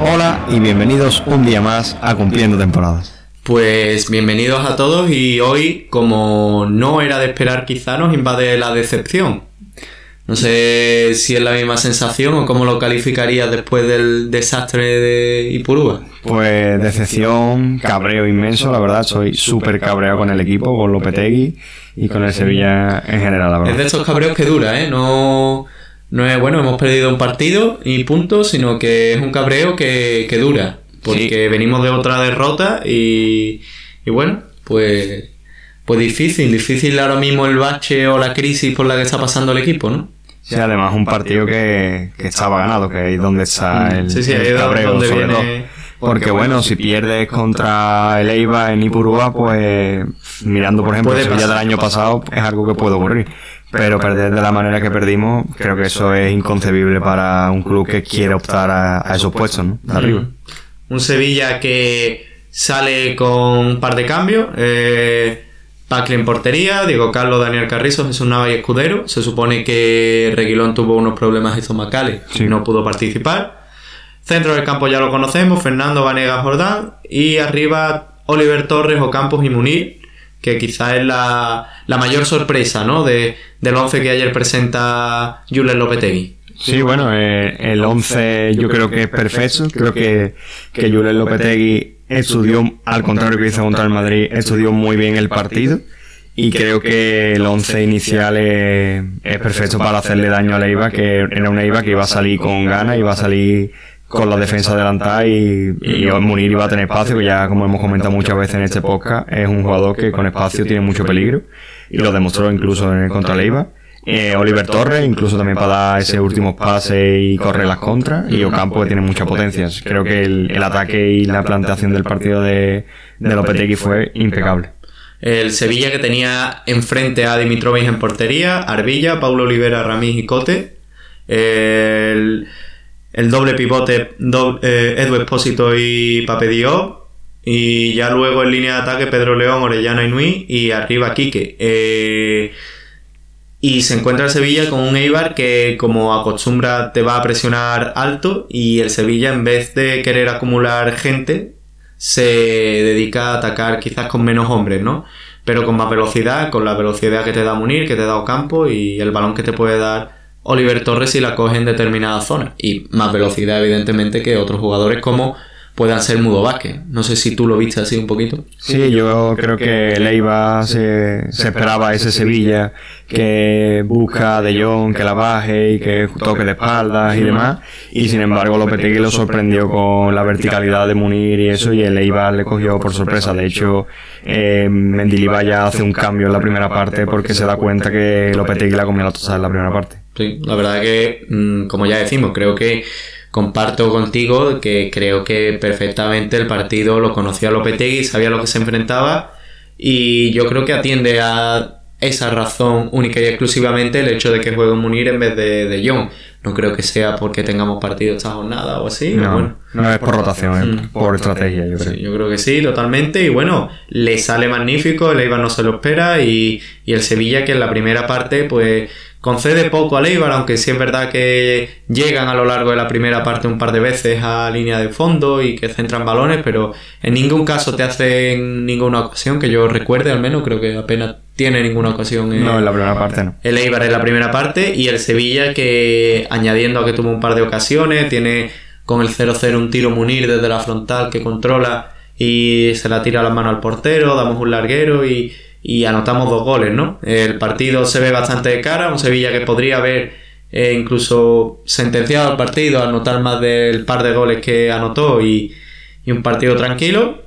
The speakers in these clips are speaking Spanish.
Hola y bienvenidos un día más a Cumpliendo Temporadas. Pues bienvenidos a todos y hoy, como no era de esperar, quizá nos invade la decepción. No sé si es la misma sensación o cómo lo calificarías después del desastre de Ipurúa. Pues decepción, cabreo inmenso, la verdad, soy súper cabreado con el equipo, con Lopetegui y con el Sevilla en general, la Es de verdad. estos cabreos que dura, ¿eh? No, no es, bueno, hemos perdido un partido y punto, sino que es un cabreo que, que dura. Porque venimos de otra derrota y, y bueno, pues, pues difícil, difícil ahora mismo el bache o la crisis por la que está pasando el equipo, ¿no? Sí, además un partido que, que estaba ganado, que ahí es donde está el, Sí, sí, el ahí es cabreo, donde sobre viene- todo. Porque bueno, si pierdes contra el Eibar en Ipurúa, pues mirando por ejemplo el Sevilla del año pasado, es algo que puede ocurrir. Pero perder de la manera que perdimos, creo que eso es inconcebible para un club que quiere optar a, a esos puestos, ¿no? De arriba. Un Sevilla que sale con un par de cambios. Eh, Pacli en portería, Diego Carlos, Daniel Carrizo, Jesús Nava y Escudero. Se supone que Reguilón tuvo unos problemas estomacales Sí. y no pudo participar. Centro del campo ya lo conocemos, Fernando Vanegas Jordán. Y arriba Oliver Torres, Ocampos y Munir, que quizá es la, la mayor sorpresa ¿no? de, del 11 que ayer presenta Julen Lopetegui. Sí, bueno, eh, el 11 yo creo que es perfecto. Creo que, que Julen Lopetegui estudió, al contrario que hizo contra el Madrid, estudió muy bien el partido. Y creo que el 11 inicial es, es perfecto para hacerle daño a la IVA, que era una IVA que iba a salir con ganas, iba a salir con la defensa adelantada y, y Munir iba a tener espacio, que ya como hemos comentado muchas veces en este podcast, es un jugador que con espacio tiene mucho peligro y lo demostró incluso en el contra la IVA. Eh, Oliver Torres, incluso también para dar ese último pase y correr las contras. Y Ocampo que tiene muchas potencias. Creo que el, el ataque y la planteación del partido de, de Lopetegui fue impecable. El Sevilla que tenía enfrente a Dimitrovic en portería, Arbilla, Paulo Olivera, Ramírez y Cote. El, el doble pivote, do- eh, Edu Espósito y Pape Diop. Y ya luego en línea de ataque Pedro León, Orellana y Nui. Y arriba Quique. Eh, y se encuentra el Sevilla con un Eibar que, como acostumbra, te va a presionar alto. Y el Sevilla, en vez de querer acumular gente, se dedica a atacar quizás con menos hombres, ¿no? Pero con más velocidad, con la velocidad que te da Munir, que te da Ocampo y el balón que te puede dar Oliver Torres si la coge en determinada zona. Y más velocidad, evidentemente, que otros jugadores como puedan ser Mudo Vázquez. No sé si tú lo viste así un poquito. Sí, yo creo que Leiva se, se esperaba ese Sevilla que busca a De Jong que la baje y que toque de espaldas y demás. Y sin embargo, Lopetegui lo sorprendió con la verticalidad de Munir y eso. Y el Eibar le cogió por sorpresa. De hecho, eh, Mendilibar ya hace un cambio en la primera parte porque se da cuenta que Lopetegui la comió la tostada en la primera parte. Sí, la verdad que, mm, como ya decimos, creo que comparto contigo que creo que perfectamente el partido lo conocía Lopetegui, sabía lo que se enfrentaba y yo creo que atiende a esa razón única y exclusivamente el hecho de que juegue Munir en vez de, de John. No creo que sea porque tengamos partido esta jornada o así. No, bueno. no es por rotación, es Mm. por estrategia, yo creo. Sí, yo creo que sí, totalmente. Y bueno, le sale magnífico, el Eibar no se lo espera y, y el Sevilla que en la primera parte pues concede poco al Eibar, aunque sí es verdad que llegan a lo largo de la primera parte un par de veces a línea de fondo y que centran balones, pero en ningún caso te hacen ninguna ocasión, que yo recuerde al menos, creo que apenas tiene ninguna ocasión en, No, en la primera parte no. el Eibar en la primera parte y el Sevilla que añadiendo a que tuvo un par de ocasiones, tiene con el 0-0 un tiro Munir desde la frontal que controla y se la tira a la mano al portero, damos un larguero y, y anotamos dos goles, ¿no? El partido se ve bastante de cara, un Sevilla que podría haber eh, incluso sentenciado el partido al anotar más del par de goles que anotó y, y un partido tranquilo.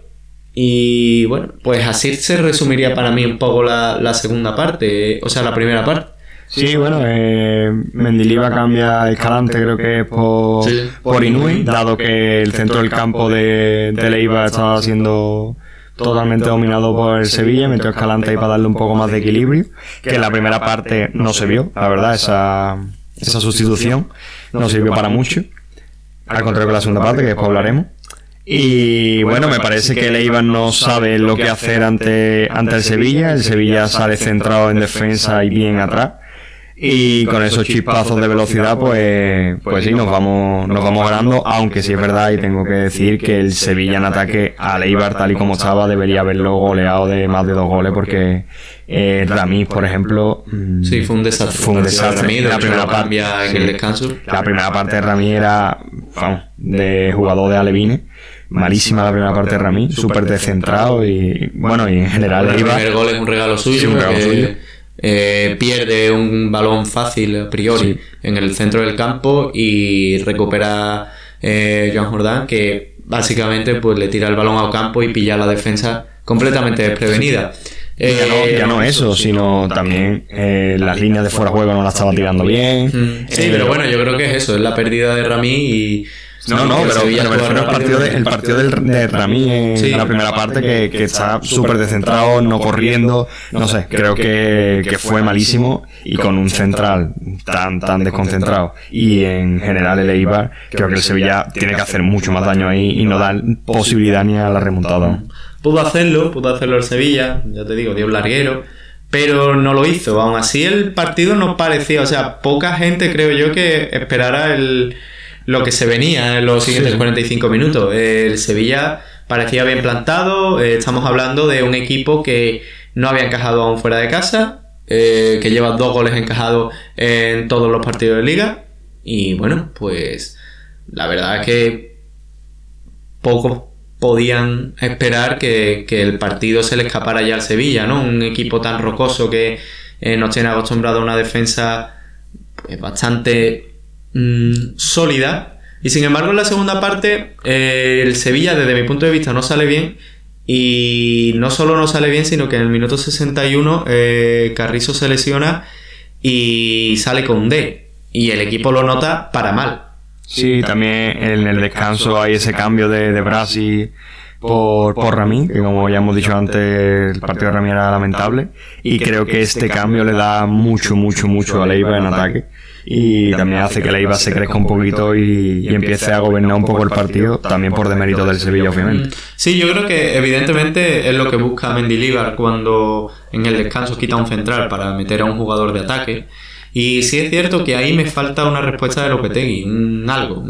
Y bueno, pues así se resumiría para mí un poco la, la segunda parte, o sea, la primera parte. Sí, bueno, eh, Mendiliva cambia Escalante, creo que es por, Sí. por Inui, dado que el centro del campo de, de Leiva estaba siendo totalmente dominado por el Sevilla, metió Escalante ahí para darle un poco más de equilibrio, que en la primera parte no se vio, la verdad, esa, esa sustitución no sirvió para mucho, al contrario que la segunda parte, que después hablaremos. Y bueno, me parece que el Eibar no sabe lo que hacer ante, ante el Sevilla, el Sevilla sale centrado en defensa y bien atrás y con esos chispazos de velocidad, pues, pues sí, nos vamos, nos vamos ganando, aunque sí es verdad y tengo que decir que el Sevilla en ataque al Eibar tal y como estaba debería haberlo goleado de más de dos goles porque eh, Ramis, por ejemplo, mm, sí, fue un desastre. Fue un desastre. la primera parte en el descanso. La primera parte de Ramis era, vamos, de jugador de Alevine malísima la primera parte de Ramis, súper descentrado y bueno, y en general el primer gol es un regalo suyo. un regalo suyo eh, pierde un balón fácil a priori en el centro del campo y recupera eh, Joan Jordán que básicamente pues le tira el balón al campo y pilla la defensa completamente desprevenida. ya, no, eh, eso, sino también eh, las líneas de fuera de juego no la estaba tirando bien. Mm, sí, pero bueno, yo creo que es eso, es la pérdida de Rami y no, no, pero, el partido, de, el partido del, de Rami en la primera parte que, que está súper descentrado, no corriendo, no sé, creo que, que fue malísimo y con un central tan, tan desconcentrado y en general el Eibar, creo que el Sevilla tiene que hacer mucho más daño ahí y no dar posibilidad ni a la remontada. Pudo hacerlo, pudo hacerlo el Sevilla, ya te digo, dio un larguero pero no lo hizo. Aún así, el partido nos parecía, o sea, poca gente creo yo que esperara el, lo que se venía en los siguientes 45 minutos. El Sevilla parecía bien plantado, eh, estamos hablando de un equipo que no había encajado aún fuera de casa, eh, que lleva dos goles encajados en todos los partidos de liga y bueno, pues la verdad es que pocos podían esperar que, el partido se le escapara ya al Sevilla, ¿no? Un equipo tan rocoso que eh, nos tiene acostumbrado a una defensa pues, bastante Mm, sólida. Y sin embargo, en la segunda parte, eh, el Sevilla, desde mi punto de vista, no sale bien. Y no solo no sale bien, sino que en el minuto 61 eh, Carrizo se lesiona y sale con un D. Y el equipo lo nota para mal. Sí, también en el descanso hay ese cambio de, de Brasil por, por Ramí, que como ya hemos dicho antes, el partido de Ramí era lamentable. Y creo que este cambio le da mucho, mucho, mucho a Leiva en ataque y también hace que la IVA se crezca un poquito y, empiece a gobernar un poco el partido, también por demérito del Sevilla, obviamente. Sí, yo creo que evidentemente es lo que busca Mendilibar cuando en el descanso quita un central para meter a un jugador de ataque. Y sí es cierto que ahí me falta una respuesta de Lopetegui, un algo.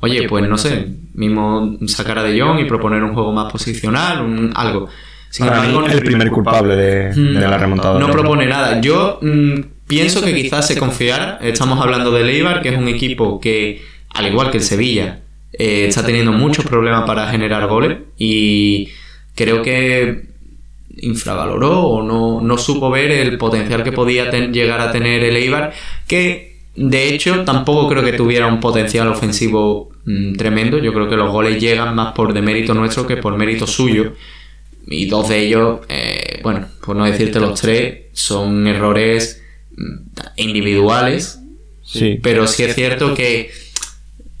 oye, pues no sé, mismo sacar a De Jong y proponer un juego más posicional, un, algo. Sin embargo, el primer culpable de, la remontada. No propone nada. Yo mm, Pienso que quizás se confiara. Estamos hablando de Leibar, que es un equipo que, al igual que el Sevilla, eh, está teniendo muchos problemas para generar goles y creo que infravaloró o no, no supo ver el potencial que podía llegar a tener el Eibar, que de hecho tampoco creo que tuviera un potencial ofensivo mm, tremendo. Yo creo que los goles llegan más por demérito nuestro que por mérito suyo. Y dos de ellos, eh, bueno, por no decirte los tres, son errores individuales. Sí. Pero sí es cierto que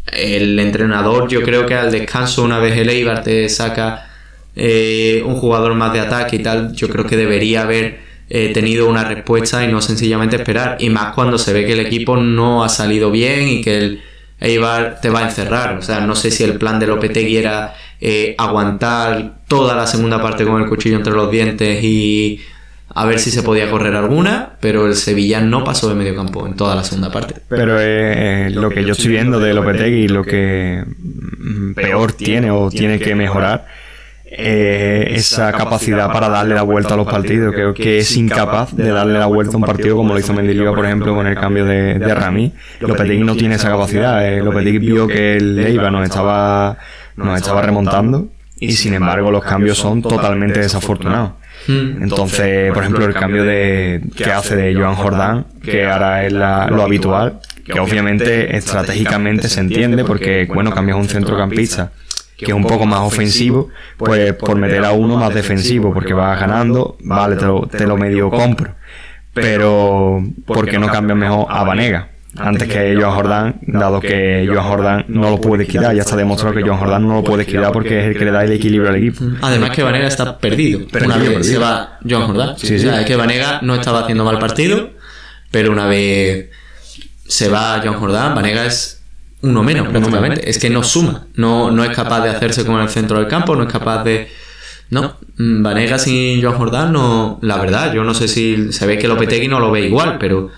el entrenador, yo creo que al descanso, una vez el Eibar te saca eh, un jugador más de ataque y tal, yo creo que debería haber eh, tenido una respuesta y no sencillamente esperar. Y más cuando se ve que el equipo no ha salido bien y que el Eibar te va a encerrar. O sea, no sé si el plan de Lopetegui era eh, aguantar toda la segunda parte con el cuchillo entre los dientes y a ver si se podía correr alguna, pero el Sevilla no pasó de medio campo en toda la segunda parte. Pero eh, lo que yo estoy viendo de Lopetegui, lo que mm, peor tiene o tiene que mejorar, eh, esa capacidad para darle la vuelta a los partidos. Creo que es incapaz de darle la vuelta a un partido como lo hizo Mendilibar, por ejemplo, con el cambio de, de Rami. Lopetegui no tiene esa capacidad. Eh. Lopetegui vio que el Leiva nos estaba, nos estaba remontando y sin embargo los cambios son totalmente desafortunados. Mm. Entonces, por ejemplo, el cambio de que hace de Joan Jordán, que ahora es lo habitual, que obviamente estratégicamente se entiende porque, bueno, cambias un centrocampista que es un poco más ofensivo, pues por meter a uno más defensivo, porque vas ganando, vale, te lo, te lo medio compro. Pero, ¿por qué no cambias mejor a Vanega? Antes que Joan Jordán, dado que Joan Jordán no lo puede quitar. Ya está demostrado que Joan Jordán no lo puede quitar porque es el que le da el equilibrio al equipo. Además que Vanega está perdido. una vez se va Joan Jordán. Sí, sí. O sea, es que Vanega no estaba haciendo mal partido, pero una vez se va Joan Jordán, Vanega es uno menos prácticamente. Es que no suma. No, no es capaz de hacerse con el centro del campo, no es capaz de... No, Vanega sin Joan Jordán no... La verdad, yo no sé si se ve que Lopetegui no lo ve igual, pero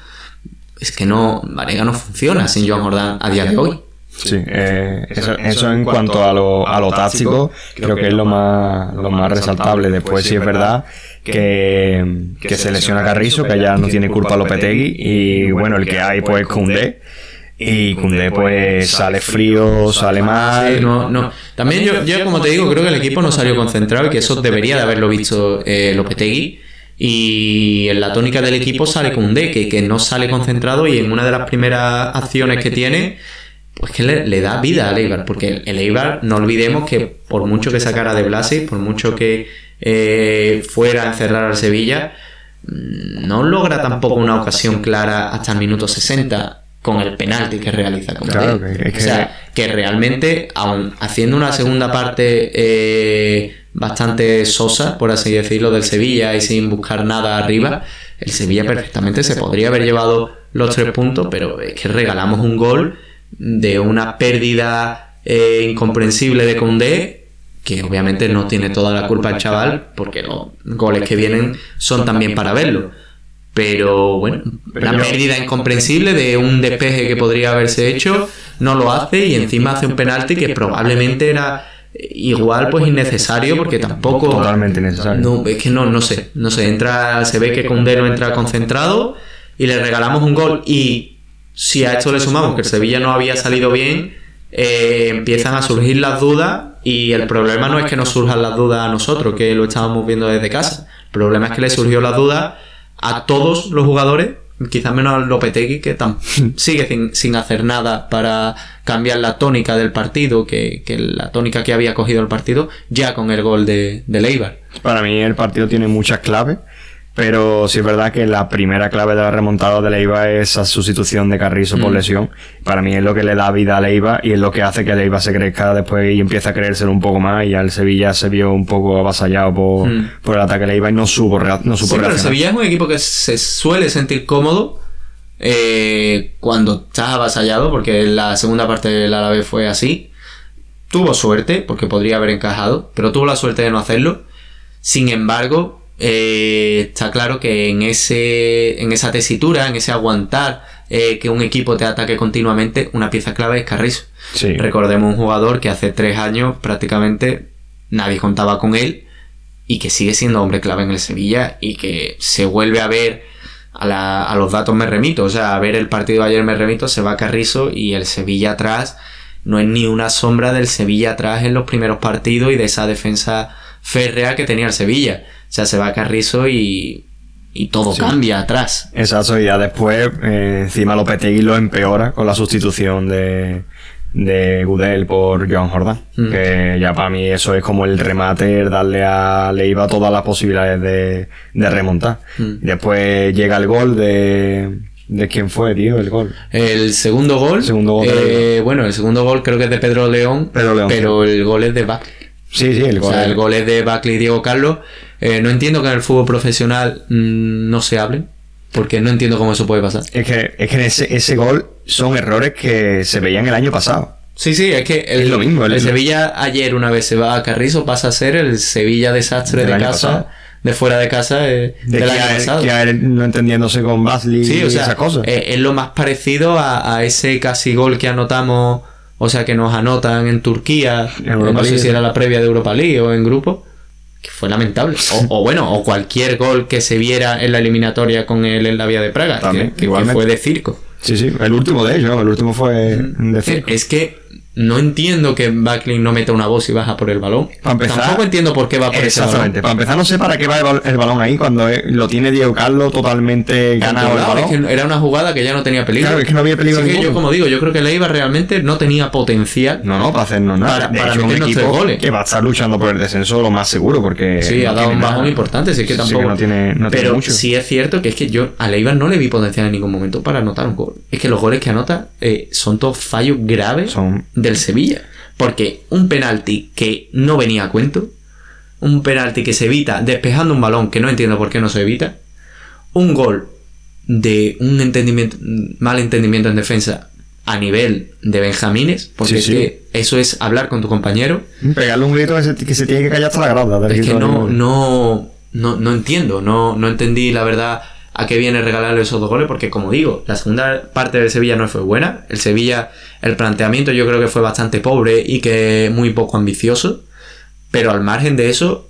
es que no, Vanega no funciona sin Joan Jordán a día de hoy. Sí, eh, eso, en cuanto a lo, a lo táctico, creo que es lo más, lo más resaltable. Después, sí es verdad que, que se lesiona Carrizo, que ya no tiene culpa Lopetegui, y bueno, el que hay pues Cundé. Y Cundé pues sale frío, sale mal. no, no. También yo, yo, como te digo, creo que el equipo no salió concentrado y que eso debería de haberlo visto eh, Lopetegui y en la tónica del equipo sale con que, que no sale concentrado y en una de las primeras acciones que tiene, pues que le, da vida al Eibar, porque el Eibar, no olvidemos que por mucho que sacara de Blasi, por mucho que eh, fuera a encerrar al Sevilla, mm, no logra tampoco una ocasión clara hasta el minuto 60 con el penalti que realiza con claro, O sea, que realmente, aun haciendo una segunda parte eh, bastante sosa, por así decirlo, del Sevilla y sin buscar nada arriba, el Sevilla perfectamente se podría haber llevado los tres puntos, pero es que regalamos un gol de una pérdida eh, incomprensible de Condé, que obviamente no tiene toda la culpa el chaval, porque los goles que vienen son también para verlo. Pero bueno, una pérdida incomprensible de un despeje que podría haberse hecho, no lo hace y encima hace un penalti que probablemente era igual pues innecesario porque tampoco totalmente necesario no, es que no no sé no sé entra se ve que Condé no entra concentrado y le regalamos un gol. Y si a esto le sumamos que el Sevilla no había salido bien eh, empiezan a surgir las dudas y el problema no es que nos surjan las dudas a nosotros que lo estábamos viendo desde casa. el problema es que le surgió la duda a todos los jugadores quizás menos al Lopetegui, que sigue sin, hacer nada para cambiar la tónica del partido, que, la tónica que había cogido el partido, ya con el gol de, de Leibar. Para mí el partido tiene muchas claves. Pero sí es verdad que la primera clave de la remontada de Leiva es esa sustitución de Carrizo por mm. lesión. Para mí es lo que le da vida a Leiva y es lo que hace que Leiva se crezca después y empieza a creérselo un poco más. Y al Sevilla se vio un poco avasallado por, mm. por el ataque de Leiva y no supo, no supo sí, pero el Sevilla es un equipo que se suele sentir cómodo eh, cuando estás avasallado, porque la segunda parte del árabe fue así. Tuvo suerte, porque podría haber encajado, pero tuvo la suerte de no hacerlo. Sin embargo, eh, está claro que en, ese, en esa tesitura, en ese aguantar eh, que un equipo te ataque continuamente, una pieza clave es Carrizo. Recordemos un jugador que hace tres años prácticamente nadie contaba con él y que sigue siendo hombre clave en el Sevilla y que se vuelve a ver a, a los datos me remito, o sea, a ver el partido de ayer me remito, se va Carrizo y el Sevilla atrás no es ni una sombra del Sevilla atrás en los primeros partidos y de esa defensa férrea que tenía el Sevilla. O sea, se va a Carrizo y, y todo cambia atrás. Exacto, y ya después eh, encima Lopetegui lo empeora con la sustitución de, de Gudel por Joan Jordan. Mm. Que ya para mí eso es como el remate, darle a Leiva todas las posibilidades de, de remontar. Mm. Después llega el gol de... ¿De quién fue, tío, el gol? El segundo gol. segundo gol eh, bueno, el segundo gol creo que es de Pedro León. pero el gol es de Buckley. Sí, sí, el gol. el gol es de Buckley y Diego Carlos. Eh, no entiendo que en el fútbol profesional mm, no se hable, porque no entiendo cómo eso puede pasar. Es que, es que ese, ese gol son errores que se veían el año pasado. Sí, sí, es que el, es lo mismo, el, Sevilla ayer una vez se va a Carrizo pasa a ser el Sevilla desastre de casa, de fuera de casa eh, de del año pasado. Que no entendiéndose con Basley sí, o sea, y esas cosas. Eh, es lo más parecido a, ese casi gol que anotamos, o sea, que nos anotan en Turquía, no sé si era la previa de Europa League o en grupo que fue lamentable. O, bueno, o cualquier gol que se viera en la eliminatoria con él en la vía de Praga, que, fue de circo. Sí, sí, el último de ellos, el último fue de circo. Es que no entiendo que Backley no meta una voz y baja por el balón. Para empezar- Tampoco entiendo por qué va por ese balón. Exactamente. Para empezar, no sé para qué va el, bal- el balón ahí cuando eh, lo tiene Diego Carlos totalmente ganado el Controlado, balón. es que era una jugada que ya no tenía peligro. Claro, es que no había peligro Así que yo, como digo, yo creo que Leiva realmente no tenía potencial. No, no, para hacernos nada. Para- para hecho, es meternos tres goles. que va a estar luchando por el descenso lo más seguro porque. Sí, no ha dado un bajón nada. importante, así que Sí, tampoco. que no tiene- no Pero mucho. sí es cierto que es que yo a Leiva no le vi potencial en ningún momento para anotar un gol. Es que los goles que anota eh, son todos fallos graves Son- del Sevilla. Porque un penalti que no venía a cuento, un penalti que se evita despejando un balón que no entiendo por qué no se evita, un gol de un entendimiento, mal entendimiento en defensa a nivel de Benjamines, porque Sí, es sí. que eso es hablar con tu compañero. Pegarle un grito que se, que se tiene que callar hasta la grada. Es que no, no, no, no entiendo, no, no entendí la verdad a qué viene regalarle esos dos goles, porque como digo, la segunda parte del Sevilla no fue buena. El Sevilla, el planteamiento yo creo que fue bastante pobre y que muy poco ambicioso, pero al margen de eso,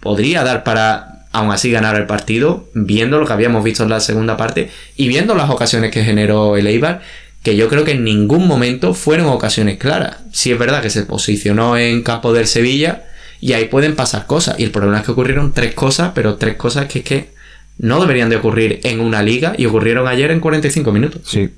podría dar para aún así ganar el partido, viendo lo que habíamos visto en la segunda parte y viendo las ocasiones que generó el Eibar, que yo creo que en ningún momento fueron ocasiones claras. Sí es verdad que se posicionó en campo del Sevilla y ahí pueden pasar cosas. Y el problema es que ocurrieron tres cosas, pero tres cosas que es que no deberían de ocurrir en una liga y ocurrieron ayer en 45 minutos. Sí.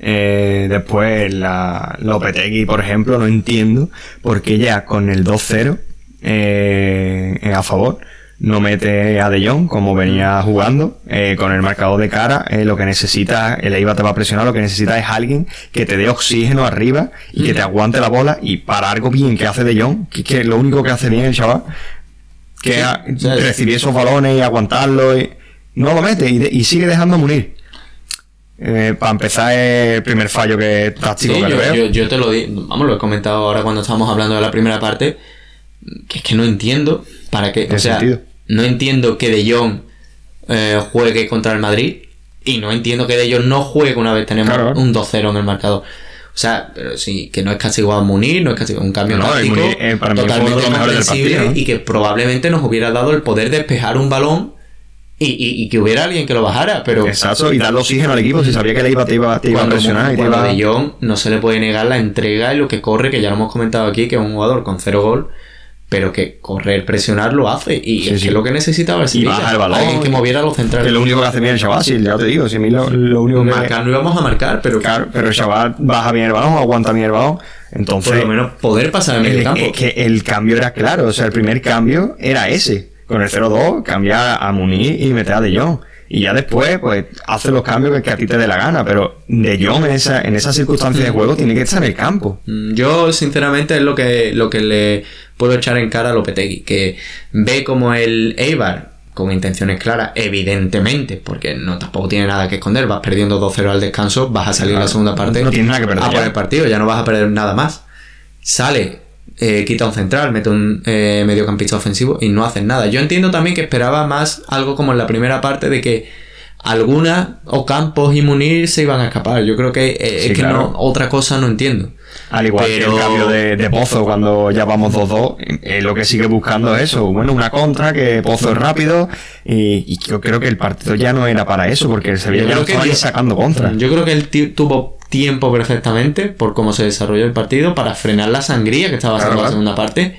Eh, después, la Lopetegui, por ejemplo, no entiendo por qué ya con el 2-0 eh, a favor no mete a De Jong como venía jugando eh, con el marcador de cara. eh, lo que necesita, el Eibar te va a presionar, lo que necesita es alguien que te dé oxígeno arriba y que te aguante la bola y para algo bien que hace De Jong, que, que lo único que hace bien el chaval, que Sí, a- recibir esos balones y aguantarlo y no lo mete y, de- y sigue dejando a Munir. Eh, para empezar es el primer fallo que táctico Sí, que yo, veo. yo- yo te lo di, vamos, lo he comentado ahora cuando estábamos hablando de la primera parte, que es que no entiendo para qué, o sea, sentido. no entiendo que De Jong eh, juegue contra el Madrid y no entiendo que De Jong no juegue una vez tenemos Claro. un 2-0 en el marcador. O sea, pero sí, que no es castigado a Munir, no es castigado un cambio No, táctico Munir, eh, para totalmente mejores del comprensible partido, ¿no? y que probablemente nos hubiera dado el poder de despejar un balón y, y- y que hubiera alguien que lo bajara, pero Exacto, y darle oxígeno al equipo si sabía que le iba, te iba, te iba a presionar y te iba De Jong no se le puede negar la entrega y lo que corre, que ya lo hemos comentado aquí, que es un jugador con cero gol, pero que correr, presionar lo hace. Y Sí, es sí. que es lo que necesitaba el Sevilla. baja el balón. Alguien que moviera a los que centrales. es lo único que hace bien el chaval, si ya te digo, si a mí lo, lo único que Marcar no íbamos a marcar, pero Claro, pero el chaval baja bien el balón, aguanta bien el balón, entonces por lo menos poder pasar en el, campo. es que el cambio era claro, o sea, el primer cambio era ese, con el 0-2, cambiar a Muniz y meter a De Jong. Y ya después, pues, hace los cambios que, a ti te dé la gana, pero De Jong en esa, en esas circunstancias de juego tiene que estar en el campo. Mm, Yo, sinceramente, es lo que, lo que le puedo echar en cara a Lopetegui, que ve como el Eibar, con intenciones claras, evidentemente, porque no tampoco tiene nada que esconder, vas perdiendo 2-0 al descanso, vas a salir en la segunda parte no tienes nada que perder a por el partido, ya no vas a perder nada más. Sale, eh, quita un central, mete un eh, mediocampista ofensivo y no hacen nada. Yo entiendo también que esperaba más algo como en la primera parte de que alguna o Campos y Munir se iban a escapar. Yo creo que eh, Sí, es que claro. no, otra cosa no entiendo. Al igual que el cambio de, de Pozo cuando ya vamos 2-2, eh, lo que sigue buscando es eso. Bueno, una contra, que Pozo es rápido, y, y yo creo que el partido ya no era para eso, porque el Sevilla ya que estaba sacando contra. Yo creo que él tuvo tiempo perfectamente por cómo se desarrolló el partido para frenar la sangría que estaba haciendo Claro, la segunda parte.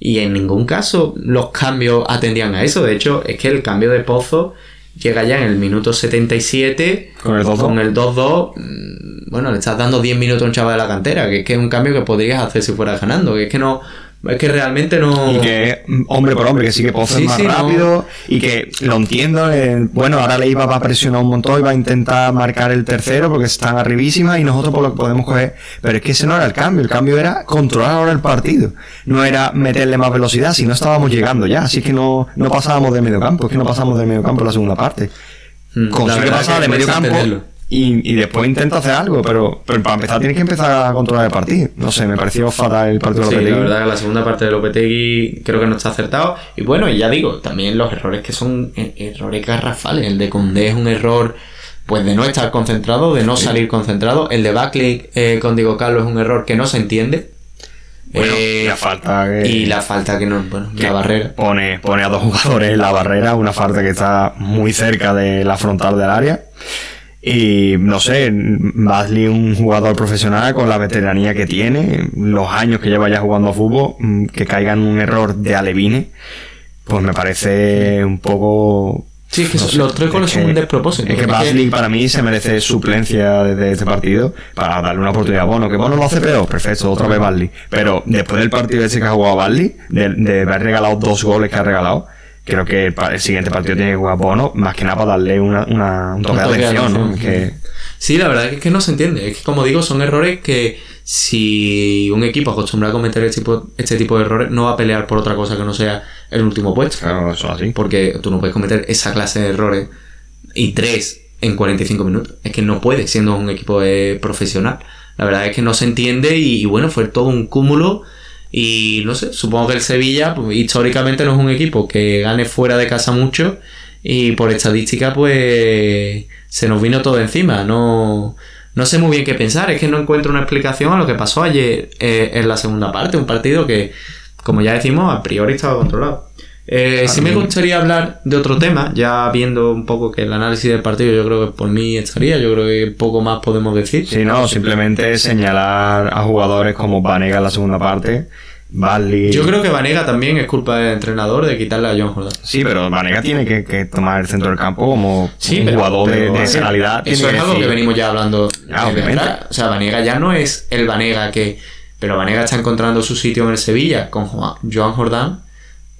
Y en ningún caso los cambios atendían a eso. De hecho, es que el cambio de Pozo llega ya en el minuto 77 Con el 2-2. con el 2-2. mm, Bueno, le estás dando 10 minutos a un chaval de la cantera, que es que es un cambio que podrías hacer si fueras ganando. Que es que no. Es que realmente no. Y que hombre por hombre, que sí que Sí, es más sí, no. rápido y que lo entiendo. eh, bueno, ahora le iba a presionar un montón y va a intentar marcar el tercero porque están arribísimas y nosotros por lo que podemos coger. Pero es que ese no era el cambio, el cambio era controlar ahora el partido. No era meterle más velocidad, si no estábamos llegando ya. Así que no, no pasábamos del medio campo, es que no pasamos del medio campo en la segunda parte. Mm, pasar que de medio campo. Y, y después intenta hacer algo, pero, pero para empezar tienes que empezar a controlar el partido. No sé, me pareció fatal el partido de Sí, la Lopetegui. verdad que la segunda parte de Lopetegui creo que no está acertado. Y bueno, y ya digo, también los errores que son eh, errores garrafales. El de Condé es un error pues de no estar concentrado, de no salir concentrado. El de Backley eh, con Diego Carlos es un error que no se entiende. Bueno, Eh, la falta que- y la falta que no, bueno, la barrera. Pone, pone a dos jugadores en la barrera, una falta que está muy cerca de la frontal del área. Y no sé, Basley un jugador profesional con la veteranía que tiene, los años que lleva ya jugando a fútbol, mm, que caiga en un error de alevine, pues me parece un poco Sí, es que los tres goles son un despropósito. Es que Basley para mí se merece suplencia desde este partido para darle una oportunidad a Bono. Que Bono lo hace peor, perfecto, otra vez Basley. Pero después del partido ese que ha jugado Basley, de, de haber regalado dos goles que ha regalado, creo que el, siguiente partido tiene que jugar Bono, más que nada para darle una, una un toque de atención, ¿no? Que... Sí, la verdad es que no se entiende. Es que, como digo, son errores que si un equipo acostumbra a cometer este tipo, este tipo de errores, no va a pelear por otra cosa que no sea el último puesto. Claro, eso así. Porque tú no puedes cometer esa clase de errores y tres en 45 minutos. Es que no puedes, siendo un equipo eh, profesional. La verdad es que no se entiende y, bueno, fue todo un cúmulo. Y no sé, supongo que el Sevilla, pues, históricamente no es un equipo que gane fuera de casa mucho. Y por estadística, pues se nos vino todo encima. No, no sé muy bien qué pensar. Es que no encuentro una explicación a lo que pasó ayer eh, en la segunda parte. Un partido que como ya decimos, a priori estaba controlado. Eh, sí me gustaría hablar de otro tema, ya viendo un poco que el análisis del partido yo creo que por mí estaría, yo creo que poco más podemos decir. Sí, no, simplemente señalar a jugadores como Vanega en la segunda parte. Bali. Yo creo que Vanega también es culpa del entrenador de quitarle a John Jordan. Sí, pero Vanega tiene que, tomar el centro del campo como un jugador de, esa calidad. Eso es algo que venimos ya hablando. Ah, o sea, Vanega ya no es el Vanega que pero Vanega está encontrando su sitio en el Sevilla con Joan Jordán.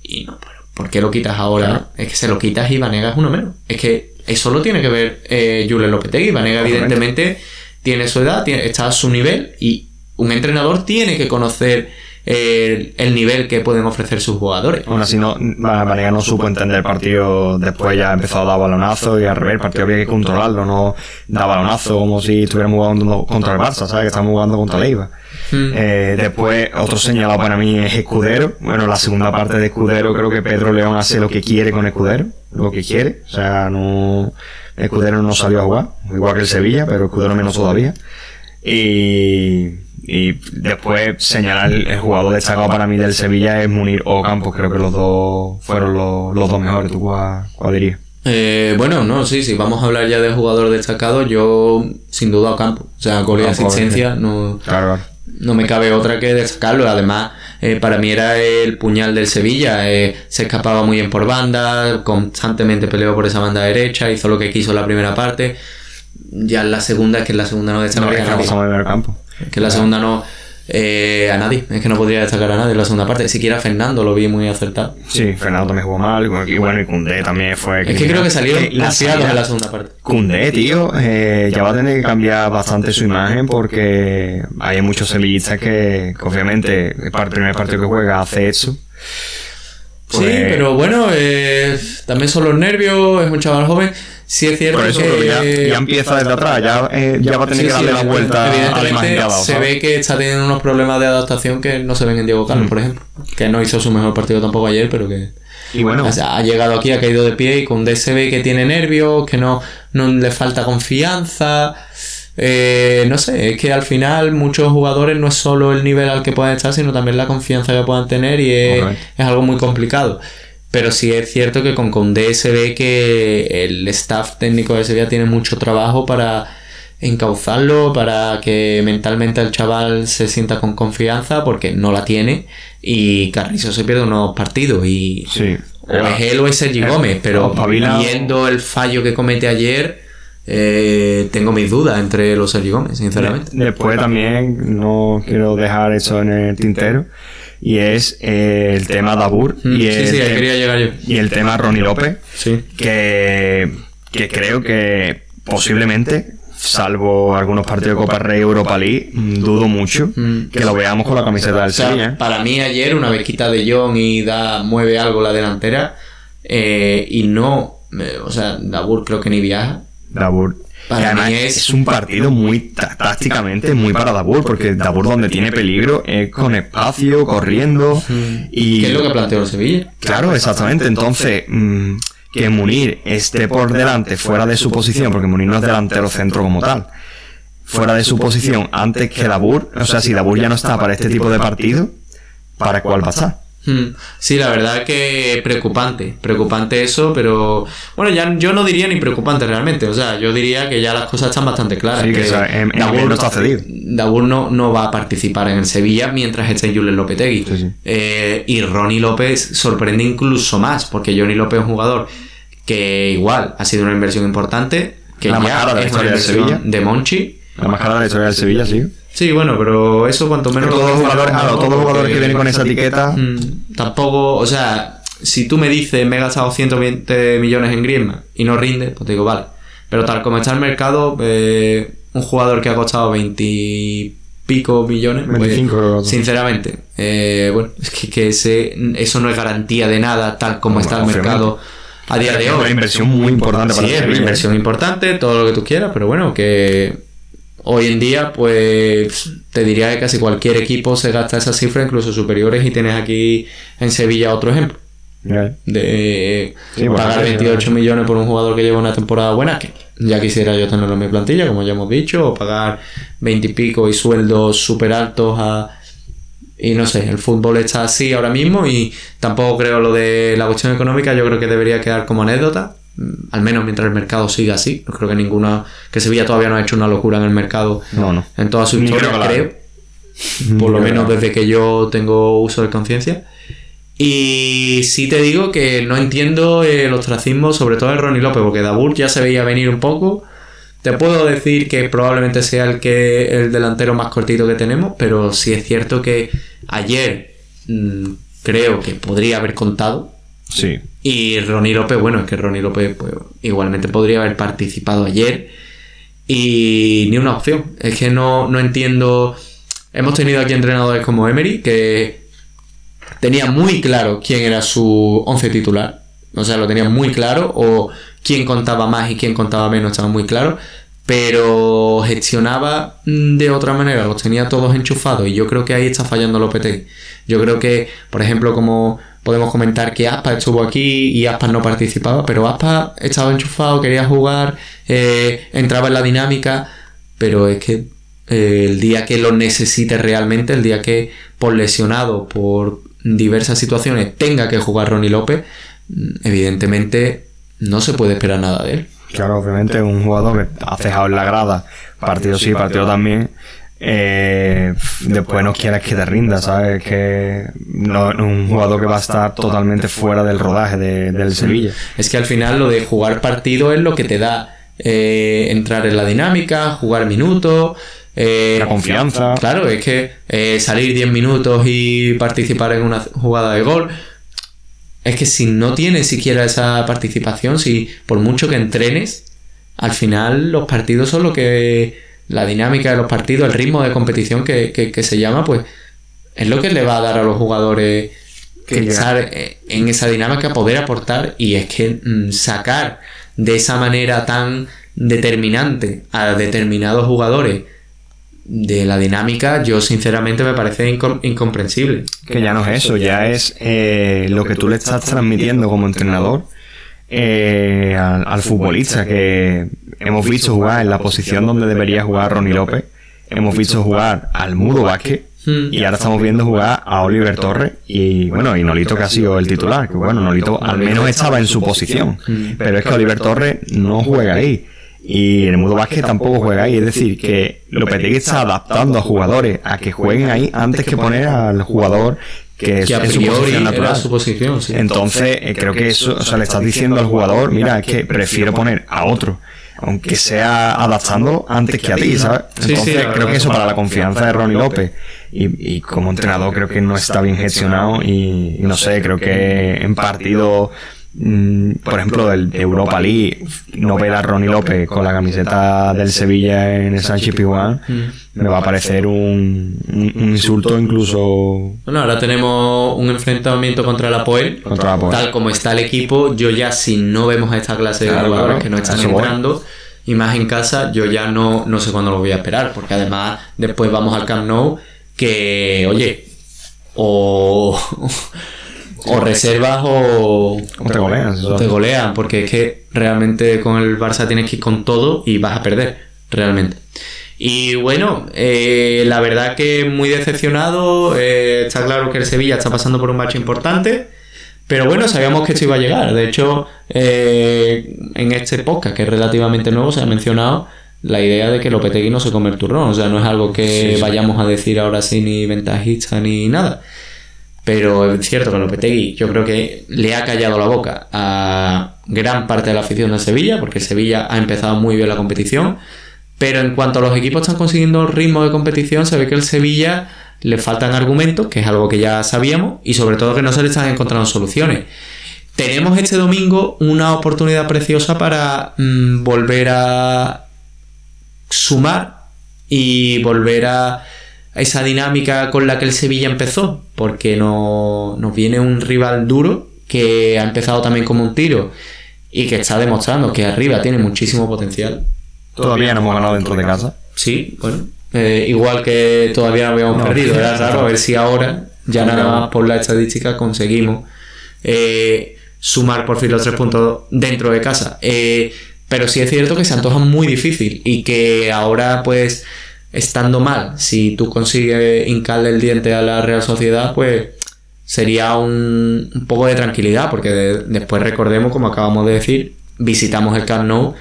Y no, ¿por qué lo quitas ahora? Es que se lo quitas y Vanega es uno menos. Es que eso lo tiene que ver eh, Julen Lopetegui. Vanega, evidentemente, tiene su edad, está a su nivel y un entrenador tiene que conocer el, nivel que pueden ofrecer sus jugadores. Aún así, no, Vanega no supo entender el partido, después ya empezó a dar balonazo y al revés, el partido había que controlarlo, no da balonazo como si estuviéramos jugando contra el Barça, ¿sabes? Que estamos jugando contra el Eibar. Hmm. Eh, después, otro señalado para mí es Escudero. Bueno, la segunda parte de Escudero, creo que Pedro León hace lo que quiere con Escudero, lo que quiere, o sea, no, Escudero no salió a jugar, igual que el Sevilla, pero Escudero menos todavía. Y y después señalar el jugador destacado para mí del Sevilla es Munir o Campos. Creo que los dos fueron los, dos mejores. ¿Tú cuál, dirías? Eh, bueno, no, sí, sí, vamos a hablar ya de jugador destacado. Yo, sin duda, Campos. O sea, con la asistencia, no, no me cabe otra que destacarlo. Además, eh, para mí era el puñal del Sevilla. Eh, se escapaba muy bien por banda, constantemente peleó por esa banda derecha, hizo lo que quiso en la primera parte. Ya en la segunda, es que en la segunda no destacaría no, campo. Que la segunda no. Eh, a nadie, es que no podría destacar a nadie en la segunda parte. Siquiera Fernando lo vi muy acertado. Sí, Fernando también jugó mal. Y bueno, y Cundé también fue. Es que creo que salieron confiados en la segunda parte. Cundé, tío, eh, ya va a tener que cambiar bastante su imagen porque hay muchos sevillistas que, obviamente, para el primer partido que juega hace eso. Sí, pues pero bueno, eh, también son los nervios, es un chaval joven. Sí es cierto que... Ya, empieza desde atrás, ya, eh, ya va a tener que darle la vuelta Evidentemente, se ve que está teniendo unos problemas de adaptación que no se ven en Diego Carlos, mm. por ejemplo. Que no hizo su mejor partido tampoco ayer, pero que... Y bueno, ha llegado aquí, ha caído de pie y con DSB que tiene nervios, que no, no le falta confianza. Eh, no sé, es que al final muchos jugadores no es solo el nivel al que puedan estar, sino también la confianza que puedan tener y es, es algo muy complicado. Pero sí es cierto que con Condé se ve que el staff técnico de Sevilla tiene mucho trabajo para encauzarlo, para que mentalmente el chaval se sienta con confianza, porque no la tiene. Y Carrizo se pierde unos partidos. Y sí. o es él o es Sergi Gómez, pero viendo el fallo que comete ayer. Eh, tengo mis dudas entre los Sergi Gómez, sinceramente. Después también no quiero dejar eso en el tintero y es eh, el tema Dabur mm, y, el, quería llegar yo. y el tema Ronnie López, sí. que, que creo que posiblemente, salvo algunos partidos de Copa Rey Europa League, mm, dudo mucho mm. que lo veamos con la camiseta del Sevilla. Para mí ayer, una vez quita de John y da, mueve algo la delantera, eh, y no, eh, o sea, Dabur creo que ni viaja. Dabur además es... un partido muy tácticamente muy para Dabur, porque Dabur donde tiene peligro es con espacio, corriendo. Y... ¿Qué es lo que planteó el Sevilla? Claro, exactamente. Entonces, mm, que Munir esté por delante, fuera de su posición, porque Munir no es delantero centro como tal, fuera de su posición antes que Dabur, o sea, si Dabur ya no está para este tipo de partido, ¿para cuál va a estar? Sí, la verdad que preocupante, preocupante eso, pero bueno, ya yo no diría ni preocupante realmente, o sea, yo diría que ya las cosas están bastante claras. Sí, que, que o sea, en- en Dagur no está cedido. Dagur no, no va a participar en el Sevilla mientras esté Julen Lopetegui. Sí, sí. Eh, y Ronnie López sorprende incluso más, porque Johnny López es un jugador que igual ha sido una inversión importante, que La más ya de es una inversión Sevilla. de Monchi. La más cara de la historia del Sevilla, sí. Sí, bueno, pero eso cuanto menos... Todos los jugadores, claro, todos los jugadores que vienen con esa etiqueta. Mm, tampoco, o sea, si tú me dices me he gastado 120 millones en Griezmann y no rinde, pues te digo, vale. Pero tal como está el mercado, eh, un jugador que ha costado 20 y pico millones, pues, 25 creo que- sinceramente, eh, bueno, es que, que ese, eso no es garantía de nada tal como está el mercado a día de Es hoy. una inversión muy importante para Sí, es una Sevilla. inversión importante, todo lo que tú quieras, pero bueno, que hoy en día, pues te diría que casi cualquier equipo se gasta esas cifras, incluso superiores, y tienes aquí en Sevilla otro ejemplo. De Sí, pagar sí, 28 millones por un jugador que lleva una temporada buena, que ya quisiera yo tenerlo en mi plantilla, como ya hemos dicho, o pagar 20 y pico y sueldos súper altos a. Y no sé, el fútbol está así ahora mismo y tampoco creo lo de la cuestión económica, yo creo que debería quedar como anécdota, al menos mientras el mercado siga así. No creo que ninguna, que Sevilla todavía no ha hecho una locura en el mercado No, no. en toda su historia, creo la. Por lo menos la desde que yo tengo uso de conciencia. Y sí te digo que no entiendo el ostracismo, sobre todo el Ronnie López, porque Dabur ya se veía venir un poco. Te puedo decir que probablemente sea el que el delantero más cortito que tenemos, pero sí es cierto que ayer mm, creo que podría haber contado. Sí. Y Ronnie López, bueno, es que Ronnie López pues, igualmente podría haber participado ayer. Y ni una opción. Es que no, no entiendo. Hemos tenido aquí entrenadores como Emery que tenía muy claro quién era su once titular. O sea, lo tenía muy claro. O quién contaba más y quién contaba menos estaba muy claro. Pero gestionaba de otra manera, los tenía todos enchufados. Y yo creo que ahí está fallando Lopetegui. Yo creo que, por ejemplo, como podemos comentar que Aspa estuvo aquí y Aspa no participaba, pero Aspa estaba enchufado, quería jugar, eh, entraba en la dinámica, pero es que eh, el día que lo necesite realmente, el día que por lesionado, por diversas situaciones, tenga que jugar Ronnie López, mm, evidentemente no se puede esperar nada de él. Claro, obviamente un jugador que ha cejado en la grada, partido sí, partido también. Eh, después no quieras que te rinda, ¿sabes? Que no un jugador que va a estar totalmente fuera del rodaje de- del Sevilla. Es que al final lo de jugar partido es lo que te da eh, entrar en la dinámica, jugar minutos. eh, La confianza. Claro, es que eh, salir 10 minutos y participar en una jugada de gol. Es que si no tienes siquiera esa participación, si por mucho que entrenes, al final los partidos son lo que. La dinámica de los partidos, el ritmo de competición que, que- que se llama, pues es lo que le va a dar a los jugadores Que estar eh, en esa dinámica, poder aportar y es que mm, sacar de esa manera tan determinante a determinados jugadores de la dinámica, yo sinceramente me parece incom- incomprensible. Que ya no es eso, ya es eh, lo que tú le estás transmitiendo como entrenador eh, al, al futbolista que hemos visto jugar en la posición donde debería jugar Ronnie López, hemos visto jugar al Mudo Vázquez Hmm. y ahora estamos viendo jugar a Oliver Torres y bueno, y Nolito que ha sido el titular, que bueno, Nolito al menos estaba en su posición, pero es que Oliver Torres no juega ahí. Y el Mudo Vázquez tampoco juega ahí, es decir, que Lopetegui está adaptando a jugadores a que jueguen ahí antes que poner al jugador que, es Que a en su priori era natural. su posición, sí. Entonces, eh, creo que eso, o sea, le estás diciendo al jugador, mira, es que prefiero poner a otro, aunque sea adaptando antes que a ti, ¿sabes? Sí, sí, Entonces, creo verdad. que eso para la confianza de Ronnie López y, y como entrenador creo que no está bien gestionado y, y no sé, creo que en partido, mm, por ejemplo, del de Europa League, no ver a Ronnie López con la camiseta del Sevilla en el Sánchez Pizjuán me va a parecer un, un- un insulto incluso Bueno, ahora tenemos un enfrentamiento contra la Apoel. Contra la. Tal como está el equipo, yo ya si no vemos a esta clase de Claro, jugadores claro, que no están voy. entrando y más en casa, yo ya no, no sé cuándo lo voy a esperar, porque además después vamos al Camp Nou que, oye, o, o reservas o, O te golean, o te golean, porque es que realmente con el Barça tienes que ir con todo y vas a perder, realmente. Y bueno, eh, la verdad que muy decepcionado. eh, está claro que el Sevilla está pasando por un match importante. Pero bueno, sabíamos que esto iba a llegar. De hecho, eh, en este podcast, que es relativamente nuevo, se ha mencionado la idea de que Lopetegui no se come el turrón. O sea, no es algo que vayamos a decir ahora sí ni ventajista ni nada. Pero es cierto que Lopetegui yo creo que le ha callado la boca a gran parte de la afición de Sevilla, porque Sevilla ha empezado muy bien la competición. Pero en cuanto a los equipos están consiguiendo ritmo de competición, se ve que el Sevilla le faltan argumentos, que es algo que ya sabíamos, y sobre todo que no se le están encontrando soluciones. Tenemos este domingo una oportunidad preciosa para mm, volver a sumar y volver a esa dinámica con la que el Sevilla empezó, porque no, nos viene un rival duro que ha empezado también como un tiro y que está demostrando que arriba tiene muchísimo potencial. Todavía no hemos ganado dentro de casa. Sí, bueno. eh, igual que todavía no habíamos No, perdido. Era raro a ver si ahora, ya nada más por la estadística, conseguimos eh, sumar por fin los tres puntos dentro de casa. Eh, pero sí es cierto que se antoja muy difícil y que ahora, pues, estando mal, si tú consigues hincarle el diente a la Real Sociedad, pues sería un, un poco de tranquilidad, porque de- después recordemos, como acabamos de decir, visitamos el Camp Nou,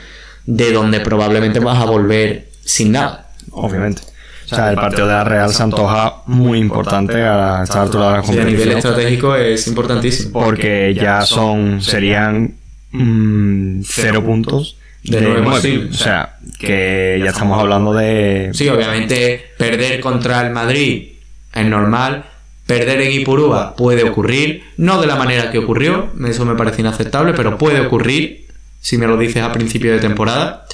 de donde probablemente vas a volver sin nada. Obviamente. O sea, el partido de la Real se antoja muy importante a esta altura de la Sí, a nivel competición. estratégico es importantísimo. Porque ya son, serían mm, cero puntos De nueve posibles. O sea, que ya estamos hablando de... Sí, obviamente perder contra el Madrid es normal. Perder en Ipurúa puede ocurrir, no de la manera que ocurrió, eso me parece inaceptable, pero puede ocurrir si me lo dices a principio de temporada.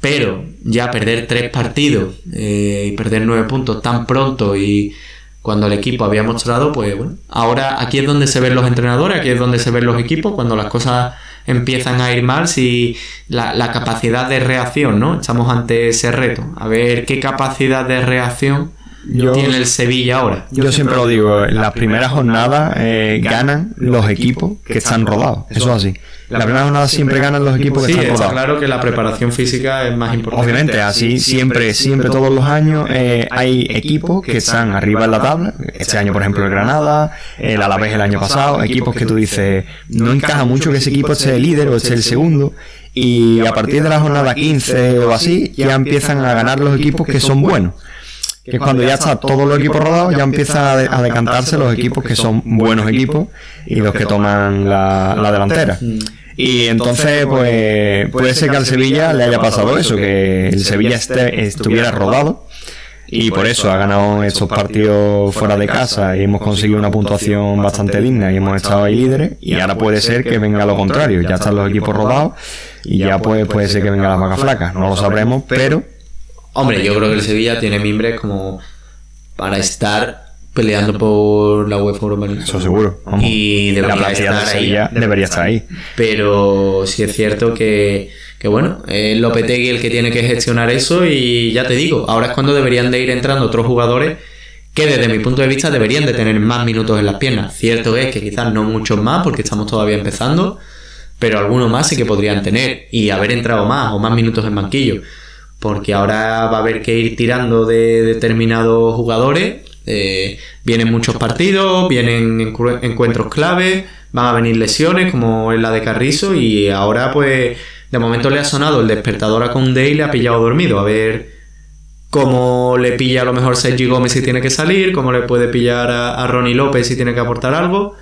Pero ya perder tres partidos eh, y perder nueve puntos tan pronto y cuando el equipo había mostrado, pues bueno, ahora aquí es donde se ven los entrenadores, aquí es donde se ven los equipos, cuando las cosas empiezan a ir mal, si la, la capacidad de reacción, ¿no? Estamos ante ese reto, a ver qué capacidad de reacción Yo- tiene el Sevilla ahora. Yo siempre lo digo, en las primeras jornadas eh, ganan los equipos que están rodados. Eso es así. La primera jornada siempre ganan los equipos que Sí, están está rodados. claro que la preparación física es más importante. Obviamente, así siempre, siempre todos los años eh, hay equipos que están arriba en la tabla. Este año, por ejemplo, el Granada, el Alavés el año pasado, equipos que tú dices, no encaja mucho que ese equipo esté el líder o esté el segundo. Y a partir de la jornada 15 o así, ya empiezan a ganar los equipos que son buenos. Que es cuando ya está todos los equipos rodados, ya empiezan a, de- a decantarse los equipos que son buenos equipos y los que toman la, la delantera. Y entonces, pues, puede ser que al Sevilla le haya pasado eso, que el Sevilla esté- estuviera rodado. y por eso ha ganado estos partidos fuera de casa y hemos conseguido una puntuación bastante digna y hemos estado ahí líderes y ahora puede ser que venga lo contrario, ya están los equipos rodados y ya pues puede ser que venga las vacas flacas, no lo sabremos, pero Hombre, yo creo que el Sevilla tiene mimbres como para estar peleando por la UEFA Europa League. eso seguro. vamos. Y la debería de estar ahí. Sevilla debería estar ahí. Pero sí es cierto que, que bueno, es Lopetegui el que tiene que gestionar eso y ya te digo, ahora es cuando deberían de ir entrando otros jugadores que desde mi punto de vista deberían de tener más minutos en las piernas. Cierto es que quizás no muchos más porque estamos todavía empezando, pero algunos más sí que podrían tener y haber entrado más o más minutos en banquillo. Porque ahora va a haber que ir tirando de determinados jugadores. eh, vienen muchos partidos, vienen encu- encuentros clave, van a venir lesiones como es la de Carrizo y ahora pues de momento le ha sonado el despertador a Koundé y le ha pillado dormido. A ver cómo le pilla a lo mejor Sergi Gómez si tiene que salir, cómo le puede pillar a, a Ronnie López si tiene que aportar algo.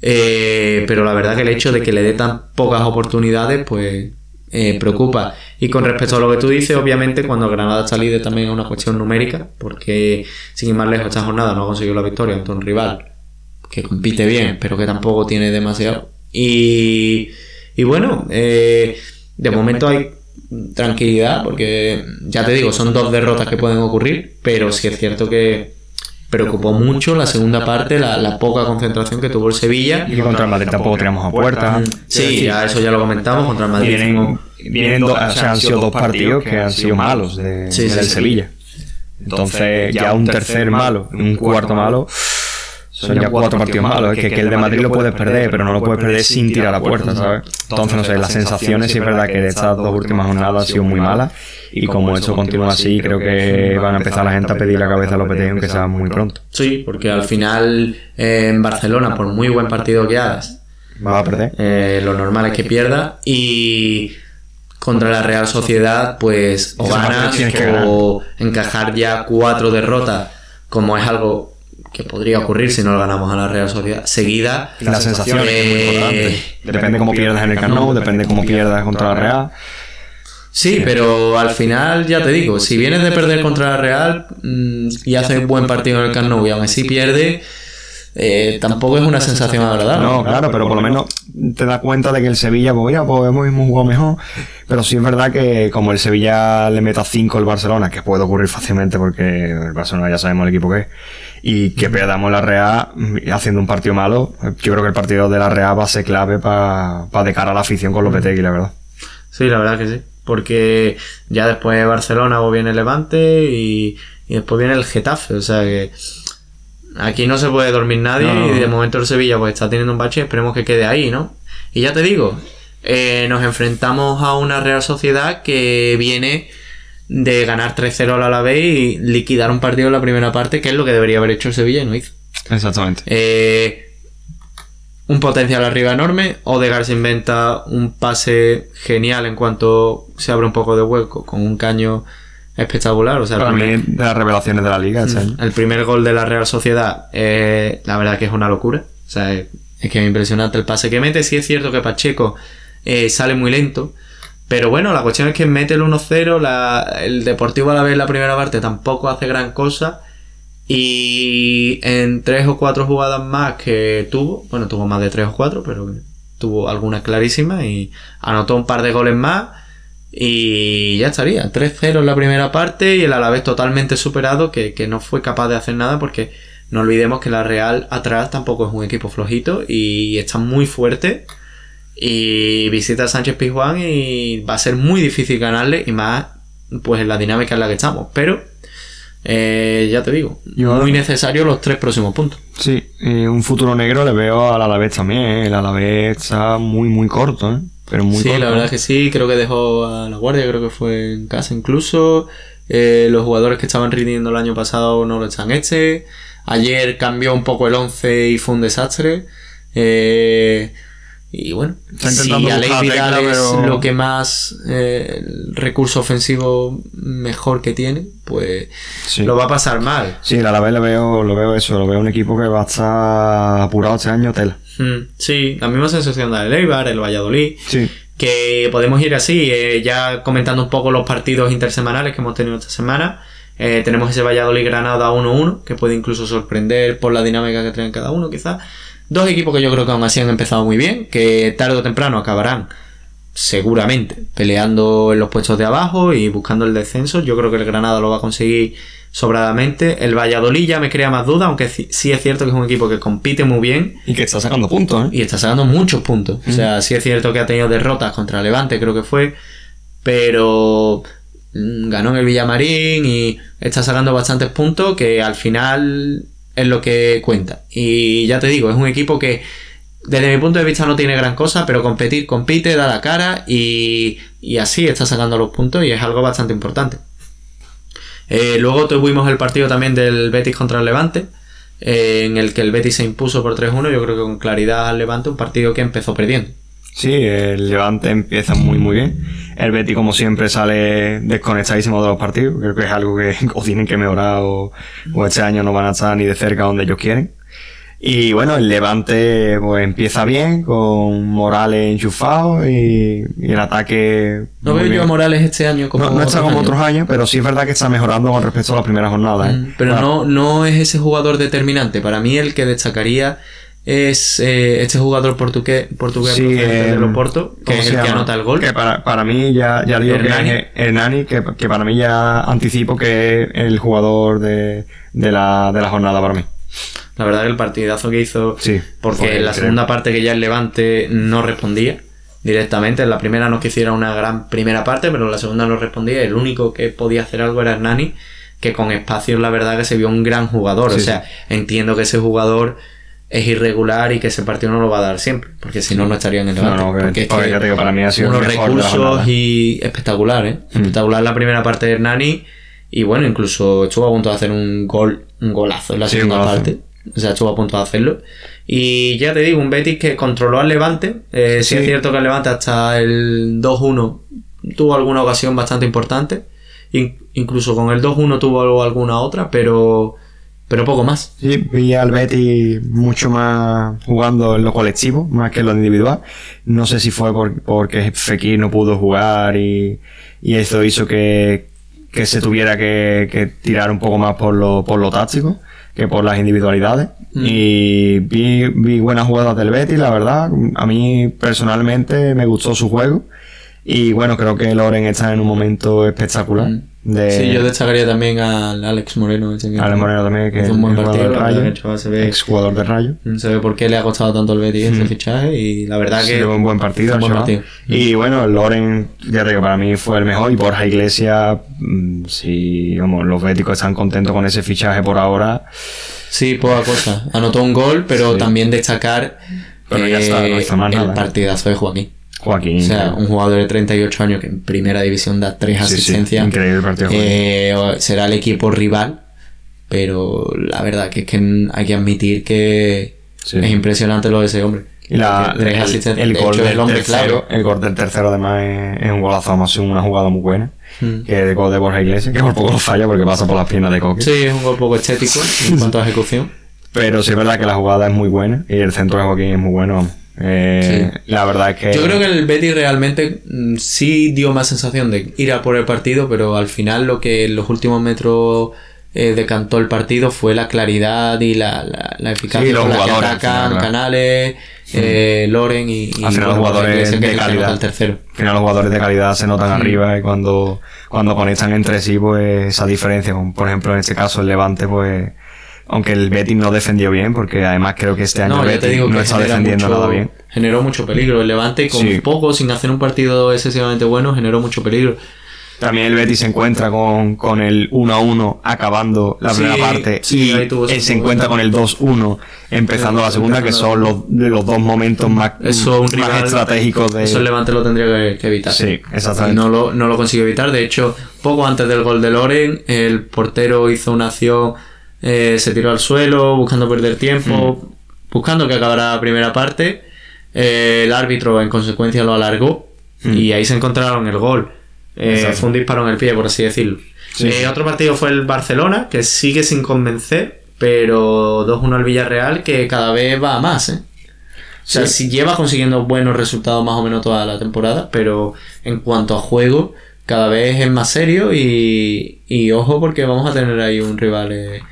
Eh, pero la verdad que el hecho de que le dé tan pocas oportunidades, pues eh, preocupa. Y con respecto a lo que tú dices, obviamente cuando Granada está líder también es una cuestión numérica, porque sin ir más lejos esta jornada no ha conseguido la victoria ante un rival que compite bien, pero que tampoco tiene demasiado. Y, y bueno, eh, de momento hay tranquilidad, porque ya te digo, son dos derrotas que pueden ocurrir, pero sí es cierto que preocupó mucho la segunda parte, la, la poca concentración que tuvo el Sevilla. Y contra el Madrid tampoco tiramos a puerta. Sí, ya eso ya lo comentamos contra el Madrid. Vienen, vienen dos- o sea, han sido dos partidos que han sido malos de, Sí, sí, del sí. Sevilla. Entonces, ya un tercer malo, un cuarto malo, son ya cuatro partidos malos. Es que, el de Madrid lo puedes perder, pero no lo puedes perder sin tirar a puerta, ¿sabes? Entonces, no sé, las sensaciones sí es verdad que de estas dos últimas jornadas han sido muy malas. Y como esto continúa así, creo que van a empezar la gente a pedir la cabeza a Lopetegui, aunque sea muy pronto. Sí, porque al final eh, en Barcelona, por muy buen partido que hagas, va a perder. Eh, lo normal es que pierda. Y contra la Real Sociedad, pues o ganas o encajar ya cuatro derrotas, como es algo que podría ocurrir si no lo ganamos a la Real Sociedad seguida. La sensación es muy eh, importante. Depende cómo pierdas en el Camp depende cómo pierdas contra la Real. Sí, pero al final ya te digo, si vienes de perder contra la Real mm, y haces un buen partido en el Camp y aún así pierde eh, tampoco es una sensación agradable. No, claro, pero por lo menos te das cuenta de que el Sevilla, pues ya, pues hemos jugado mejor. Pero sí es verdad que como el Sevilla le meta 5 el Barcelona, que puede ocurrir fácilmente porque el Barcelona ya sabemos el equipo que es, y que perdamos la Real haciendo un partido malo, yo creo que el partido de la Real va a ser clave para pa de cara a la afición con Lopetegui, la verdad. Sí, la verdad que sí. Porque ya después de Barcelona o viene Levante y, y después viene el Getafe. O sea que Aquí no se puede dormir nadie y de momento el Sevilla pues está teniendo un bache, esperemos que quede ahí, ¿no? Y ya te digo, eh, nos enfrentamos a una Real Sociedad que viene de ganar 3-0 a la vez y liquidar un partido en la primera parte, que es lo que debería haber hecho el Sevilla y no hizo. Exactamente. Eh, un potencial arriba enorme. Odegaard se inventa un pase genial en cuanto se abre un poco de hueco con un caño espectacular. O sea, Para mí, de las revelaciones de la liga. Mm, el primer gol de la Real Sociedad, eh, la verdad que es una locura. O sea, es, que es impresionante el pase que mete. Sí es cierto que Pacheco eh, sale muy lento. Pero bueno, la cuestión es que mete el 1-0. El Deportivo a la vez en la primera parte tampoco hace gran cosa. Y en tres o cuatro jugadas más que tuvo, bueno, tuvo más de tres o cuatro, pero tuvo algunas clarísimas y anotó un par de goles más y ya estaría, 3-0 en la primera parte y el Alavés totalmente superado que, no fue capaz de hacer nada porque no olvidemos que la Real atrás tampoco es un equipo flojito y está muy fuerte y visita a Sánchez Pizjuán y va a ser muy difícil ganarle y más pues en la dinámica en la que estamos, pero eh, ya te digo, muy necesario los tres próximos puntos. Sí, un futuro negro le veo al Alavés también, ¿eh? el Alavés está muy muy corto, ¿eh? sí, la verdad que sí, creo que dejó a la guardia, creo que fue en casa incluso. Eh, los jugadores que estaban rindiendo el año pasado no lo están este. Ayer cambió un poco el 11 y fue un desastre. Eh, y bueno, si Aleix Vidal es lo que más eh, el recurso ofensivo mejor que tiene, pues lo va a pasar mal. Sí, a la vez lo veo, lo veo eso, lo veo un equipo que va a estar apurado este año, tela. Mm, sí, la misma sensación de Eibar, el Valladolid. Que podemos ir así, eh, ya comentando un poco los partidos intersemanales que hemos tenido esta semana. Eh, tenemos ese Valladolid Granada 1-1, que puede incluso sorprender por la dinámica que traen cada uno, quizás. Dos equipos que yo creo que aún así han empezado muy bien, que tarde o temprano acabarán seguramente peleando en los puestos de abajo y buscando el descenso. Yo creo que el Granada lo va a conseguir sobradamente. El Valladolid ya me crea más duda, aunque sí es cierto que es un equipo que compite muy bien. Y que está sacando puntos, ¿eh? Y está sacando muchos puntos. O sea, sí es cierto que ha tenido derrotas contra Levante, creo que fue. Pero ganó en el Villamarín y está sacando bastantes puntos que al final es lo que cuenta. Y ya te digo, es un equipo que desde mi punto de vista no tiene gran cosa, pero competir compite, da la cara y, y así está sacando los puntos y es algo bastante importante. Eh, luego tuvimos el partido también del Betis contra el Levante, eh, en el que el Betis se impuso por 3-1, yo creo que con claridad al Levante, un partido que empezó perdiendo. Sí, el Levante empieza muy muy bien. El Betis como siempre sale desconectadísimo de los partidos, creo que es algo que o tienen que mejorar o, o este año no van a estar ni de cerca donde ellos quieren. Y bueno, el Levante pues empieza bien, con Morales enchufado y, el ataque... No veo yo a Morales este año como... No, está como otros años, pero sí es verdad que está mejorando con respecto a las primeras jornadas. ¿eh? Mm, pero no, no es ese jugador determinante. Para mí el que destacaría es eh, este jugador portugués, portugués sí, de Loporto, que es el que anota el gol. Que para, para mí ya, ya digo Hernani. que es Hernani, que, que para mí ya anticipo que es el jugador de, de, la, de la jornada para mí. La verdad que el partidazo que hizo, porque en la segunda parte que ya el Levante no respondía directamente, en la primera no quisiera una gran primera parte, pero en la segunda no respondía, el único que podía hacer algo era Hernani, que con espacios la verdad que se vio un gran jugador. Sí, o sea, entiendo que ese jugador es irregular y que ese partido no lo va a dar siempre, porque si no, no estaría en el No, debate. no, obviamente. porque es Porque que digo, para mí ha sido unos recursos y espectacular, ¿eh? Mm. Espectacular la primera parte de Hernani y bueno, incluso estuvo a punto de hacer un gol, un golazo en la Sí, segunda parte. O sea, estuvo a punto de hacerlo. Y ya te digo, un Betis que controló al Levante. Eh, sí. Sí. es cierto que el Levante hasta el 2-1 tuvo alguna ocasión bastante importante. In- incluso con el 2-1 tuvo alguna otra, pero, pero poco más. Sí, vi al Betty mucho más jugando en lo colectivo, más que en lo individual. No sé si fue por- porque Fekir no pudo jugar y, y eso hizo que, que se tuviera que, que tirar un poco más por lo, por lo táctico que por las individualidades. Mm. Y vi, vi buenas jugadas del Betty, la verdad. A mí personalmente me gustó su juego. Y bueno, creo que Loren está en un momento espectacular. Mm. De, Sí, yo destacaría también al Alex Moreno. ese que- Ale Moreno también, que es un buen partido. del Rayo, se ve, ex jugador de Rayo. se ve por qué le ha costado tanto el Betis ese Mm. fichaje y la verdad Sí, que... un buen partido, un buen partido. Y bueno, Loren, ya digo, para mí fue el mejor. Y Borja Iglesias, mm, si vamos, los béticos están contentos con ese fichaje por ahora. Sí, poca cosa. Anotó un gol, pero Sí. también destacar Pero ya está, no hizo más el nada. partidazo de Joaquín. Joaquín. O sea, un jugador de 38 años que en primera división da tres Sí, sí, asistencias. increíble el partido. Eh, será el equipo rival, pero la verdad que es que hay que admitir que Sí. es impresionante lo de ese hombre. Y la, Porque tres el, asistencias. el de gol hecho, del el hombre tercero, clave. el gol del tercero además es, es un golazo, es una jugada muy buena. Mm. Que es el gol de Borja Iglesias, que por poco lo falla porque pasa por las piernas de Coque. Sí, es un gol poco estético en cuanto a ejecución. Pero sí es verdad que la jugada es muy buena y el centro de Joaquín es muy bueno. Eh, Sí. La verdad que... Yo creo que el Betis realmente mm, sí dio más sensación de ir a por el partido, pero al final lo que en los últimos metros eh, decantó el partido fue la claridad y la, la, la eficacia Sí, los con la que atacan final. Canales, eh, Loren y, y Al final los jugadores de que calidad. tercero. Al final los jugadores de calidad se notan arriba y cuando, cuando conectan entre sí, pues esa diferencia, como por ejemplo en este caso el Levante, pues aunque el Betis no defendió bien, porque además creo que este año No, el Betis no está defendiendo mucho- nada bien. Generó mucho peligro. El Levante con Sí. poco, sin hacer un partido excesivamente bueno, generó mucho peligro. También el Betis se encuentra con, con el 1-1 acabando la Sí, primera parte sí, y se encuentra con el 2-1 empezando la segunda, que son los, los dos momentos más, Eso un más rival estratégicos de... Eso el Levante lo tendría que, que evitar. Sí, exactamente. No lo, no lo consiguió evitar. De hecho, poco antes del gol de Loren, el portero hizo una acción, eh, se tiró al suelo, buscando perder tiempo, Hmm. buscando que acabara la primera parte. Eh, el árbitro, en consecuencia, lo alargó Mm. y ahí se encontraron el gol. Eh, fue un disparo en el pie, por así decirlo. Eh, sí. Otro partido fue el Barcelona, que sigue sin convencer, pero 2-1 al Villarreal, que cada vez va a más, ¿eh? O sea, Sí. si lleva consiguiendo buenos resultados más o menos toda la temporada, pero en cuanto a juego, cada vez es más serio y, y ojo porque vamos a tener ahí un rival. eh,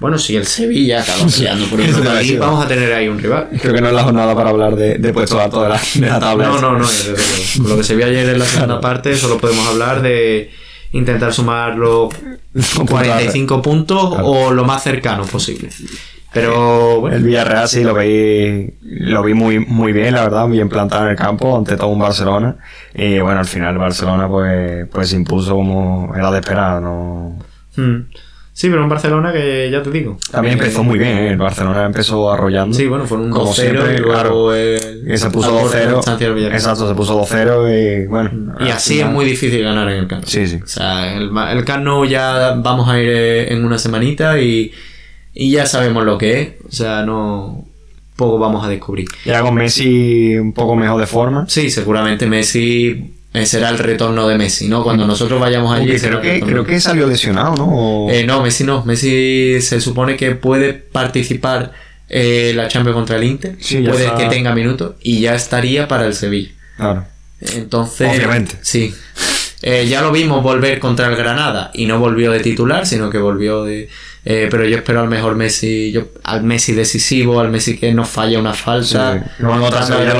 Bueno, si el Sevilla acaba peleando por Europa League, vamos a tener ahí un rival. Creo que no es la jornada para hablar de, de puestos altos de la, de la tabla. No, no, no. Con lo que se vio ayer en la segunda parte, solo podemos hablar de intentar sumar los 45 puntos Claro. o lo más cercano posible. Pero bueno, El Villarreal sí lo vi, lo vi muy, muy bien, la verdad, bien plantado en el campo, ante todo un Barcelona. Y bueno, al final el Barcelona pues, pues se impuso como era de esperar, ¿no? hmm. Sí, pero un Barcelona que ya te digo. También eh, empezó muy bien, ¿eh? el Barcelona empezó arrollando. Sí, bueno, fueron un Como 2-0 siempre, y luego claro. el- Y se puso al borde de la 2-0. distancia del Villarreal. Exacto, se puso 2-0 y bueno. Y así final- es muy difícil ganar en el Camp Nou. Sí, sí. O sea, el, el Camp Nou ya vamos a ir eh, en una semanita y, y ya sabemos lo que es. O sea, no poco vamos a descubrir. Ya con Messi un poco mejor de forma. Sí, seguramente Messi eh, será el retorno de Messi, ¿no? Cuando nosotros vayamos allí. Creo que, creo que salió lesionado, ¿no? O- Eh, no, Messi no. Messi se supone que puede participar eh, la Champions contra el Inter. Sí, ya puede está. que tenga minutos y ya estaría para el Sevilla. Claro. Entonces. Obviamente. Sí. Eh, ya lo vimos volver contra el Granada y no volvió de titular, sino que volvió de. Eh, pero yo espero al mejor Messi, yo, al Messi decisivo, al Messi que no falla una falta. Sí.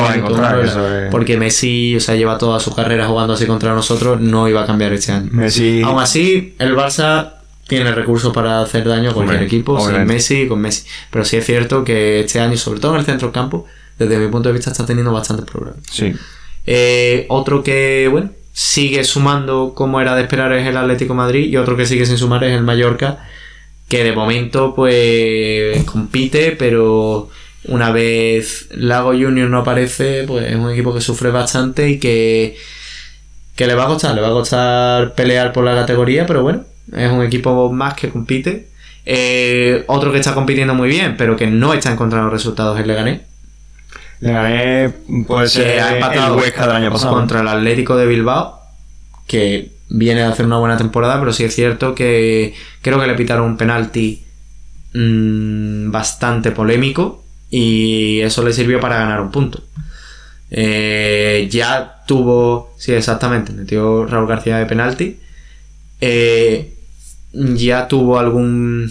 A encontrar, es- Porque Messi, o sea, lleva toda su carrera jugando así contra nosotros, no iba a cambiar este año. Messi. Aún así, el Barça tiene recursos para hacer daño a cualquier equipo, sin obviamente. Messi y con Messi. Pero sí es cierto que este año, sobre todo en el centro campo, desde mi punto de vista está teniendo bastantes problemas. Sí. Eh, otro que, bueno, sigue sumando como era de esperar es el Atlético Madrid y otro que sigue sin sumar es el Mallorca, que de momento pues compite, pero una vez Lago Junior no aparece, pues es un equipo que sufre bastante y que, que le va a costar, le va a costar pelear por la categoría, pero bueno, es un equipo más que compite. Eh, otro que está compitiendo muy bien, pero que no está encontrando resultados es Leganés. Leganés que ser ha empatado el Huesca del año pasado. contra el Atlético de Bilbao, que viene a hacer una buena temporada, pero sí es cierto que creo que le pitaron un penalti mm, bastante polémico y eso le sirvió para ganar un punto. Eh, ya tuvo, sí, exactamente, metió Raúl García de penalti. Eh, ya tuvo algún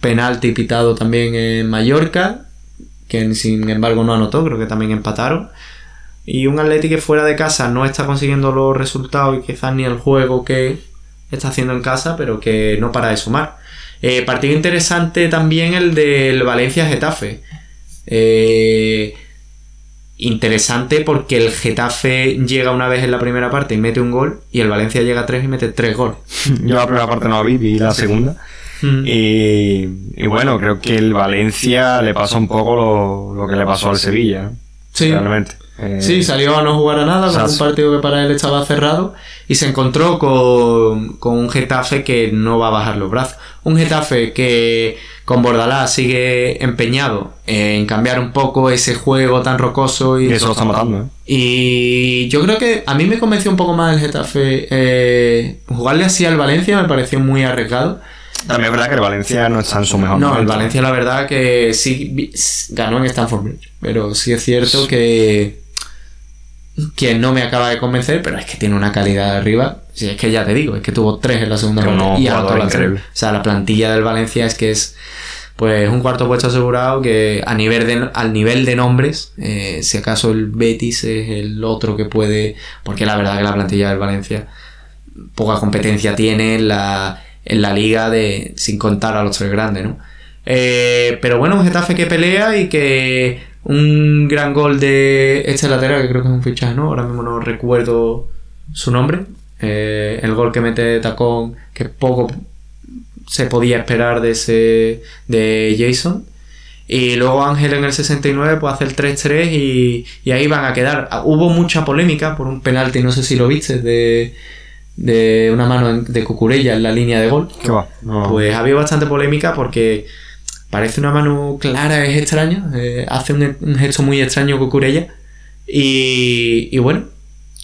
penalti pitado también en Mallorca, que sin embargo no anotó, creo que también empataron. Y un Atlético que fuera de casa no está consiguiendo los resultados y quizás ni el juego que está haciendo en casa, pero que no para de sumar. Eh, partido interesante también el del Valencia-Getafe. Eh, interesante porque el Getafe llega una vez en la primera parte y mete un gol y el Valencia llega a tres y mete tres goles. Yo la primera parte no la vi, vi la segunda. Mm. Y, y bueno, creo que el Valencia le pasó un poco lo, lo que le pasó al Sevilla. Sí. Realmente. Eh, Sí, salió a no jugar a nada, con un partido que para él estaba cerrado y se encontró con, con un Getafe que no va a bajar los brazos. Un Getafe que con Bordalás sigue empeñado en cambiar un poco ese juego tan rocoso y, y eso lo está matando, ¿eh? y yo creo que a mí me convenció un poco más el Getafe. eh, jugarle así al Valencia me pareció muy arriesgado. También es verdad que el Valencia no está en su mejor No, el. Valencia la verdad que sí ganó en Stanford Bridge, pero sí es cierto que que no me acaba de convencer, pero es que tiene una calidad arriba. Si es que ya te digo, es que tuvo tres en la segunda parte no, y anotó la. O sea, la plantilla del Valencia es que es pues un cuarto puesto asegurado que a nivel de, al nivel de nombres, eh, si acaso el Betis es el otro que puede, porque la verdad que la plantilla del Valencia poca competencia tiene en la, en la liga de sin contar a los tres grandes, ¿no? Eh, pero bueno, un Getafe que pelea y que un gran gol de este lateral, que creo que es un fichaje, ¿no? Ahora mismo no recuerdo su nombre. Eh, el gol que mete Tacón, que poco se podía esperar de ese de Jason. Y luego Ángel en el 69 pues hace el 3-3 y, y ahí van a quedar. Hubo mucha polémica por un penalti, no sé si lo viste, de, de una mano de Cucurella en la línea de gol. ¿Qué va? No. Pues había bastante polémica porque parece una mano clara, es extraña, eh, hace un, un gesto muy extraño Cucurella. Y, y bueno,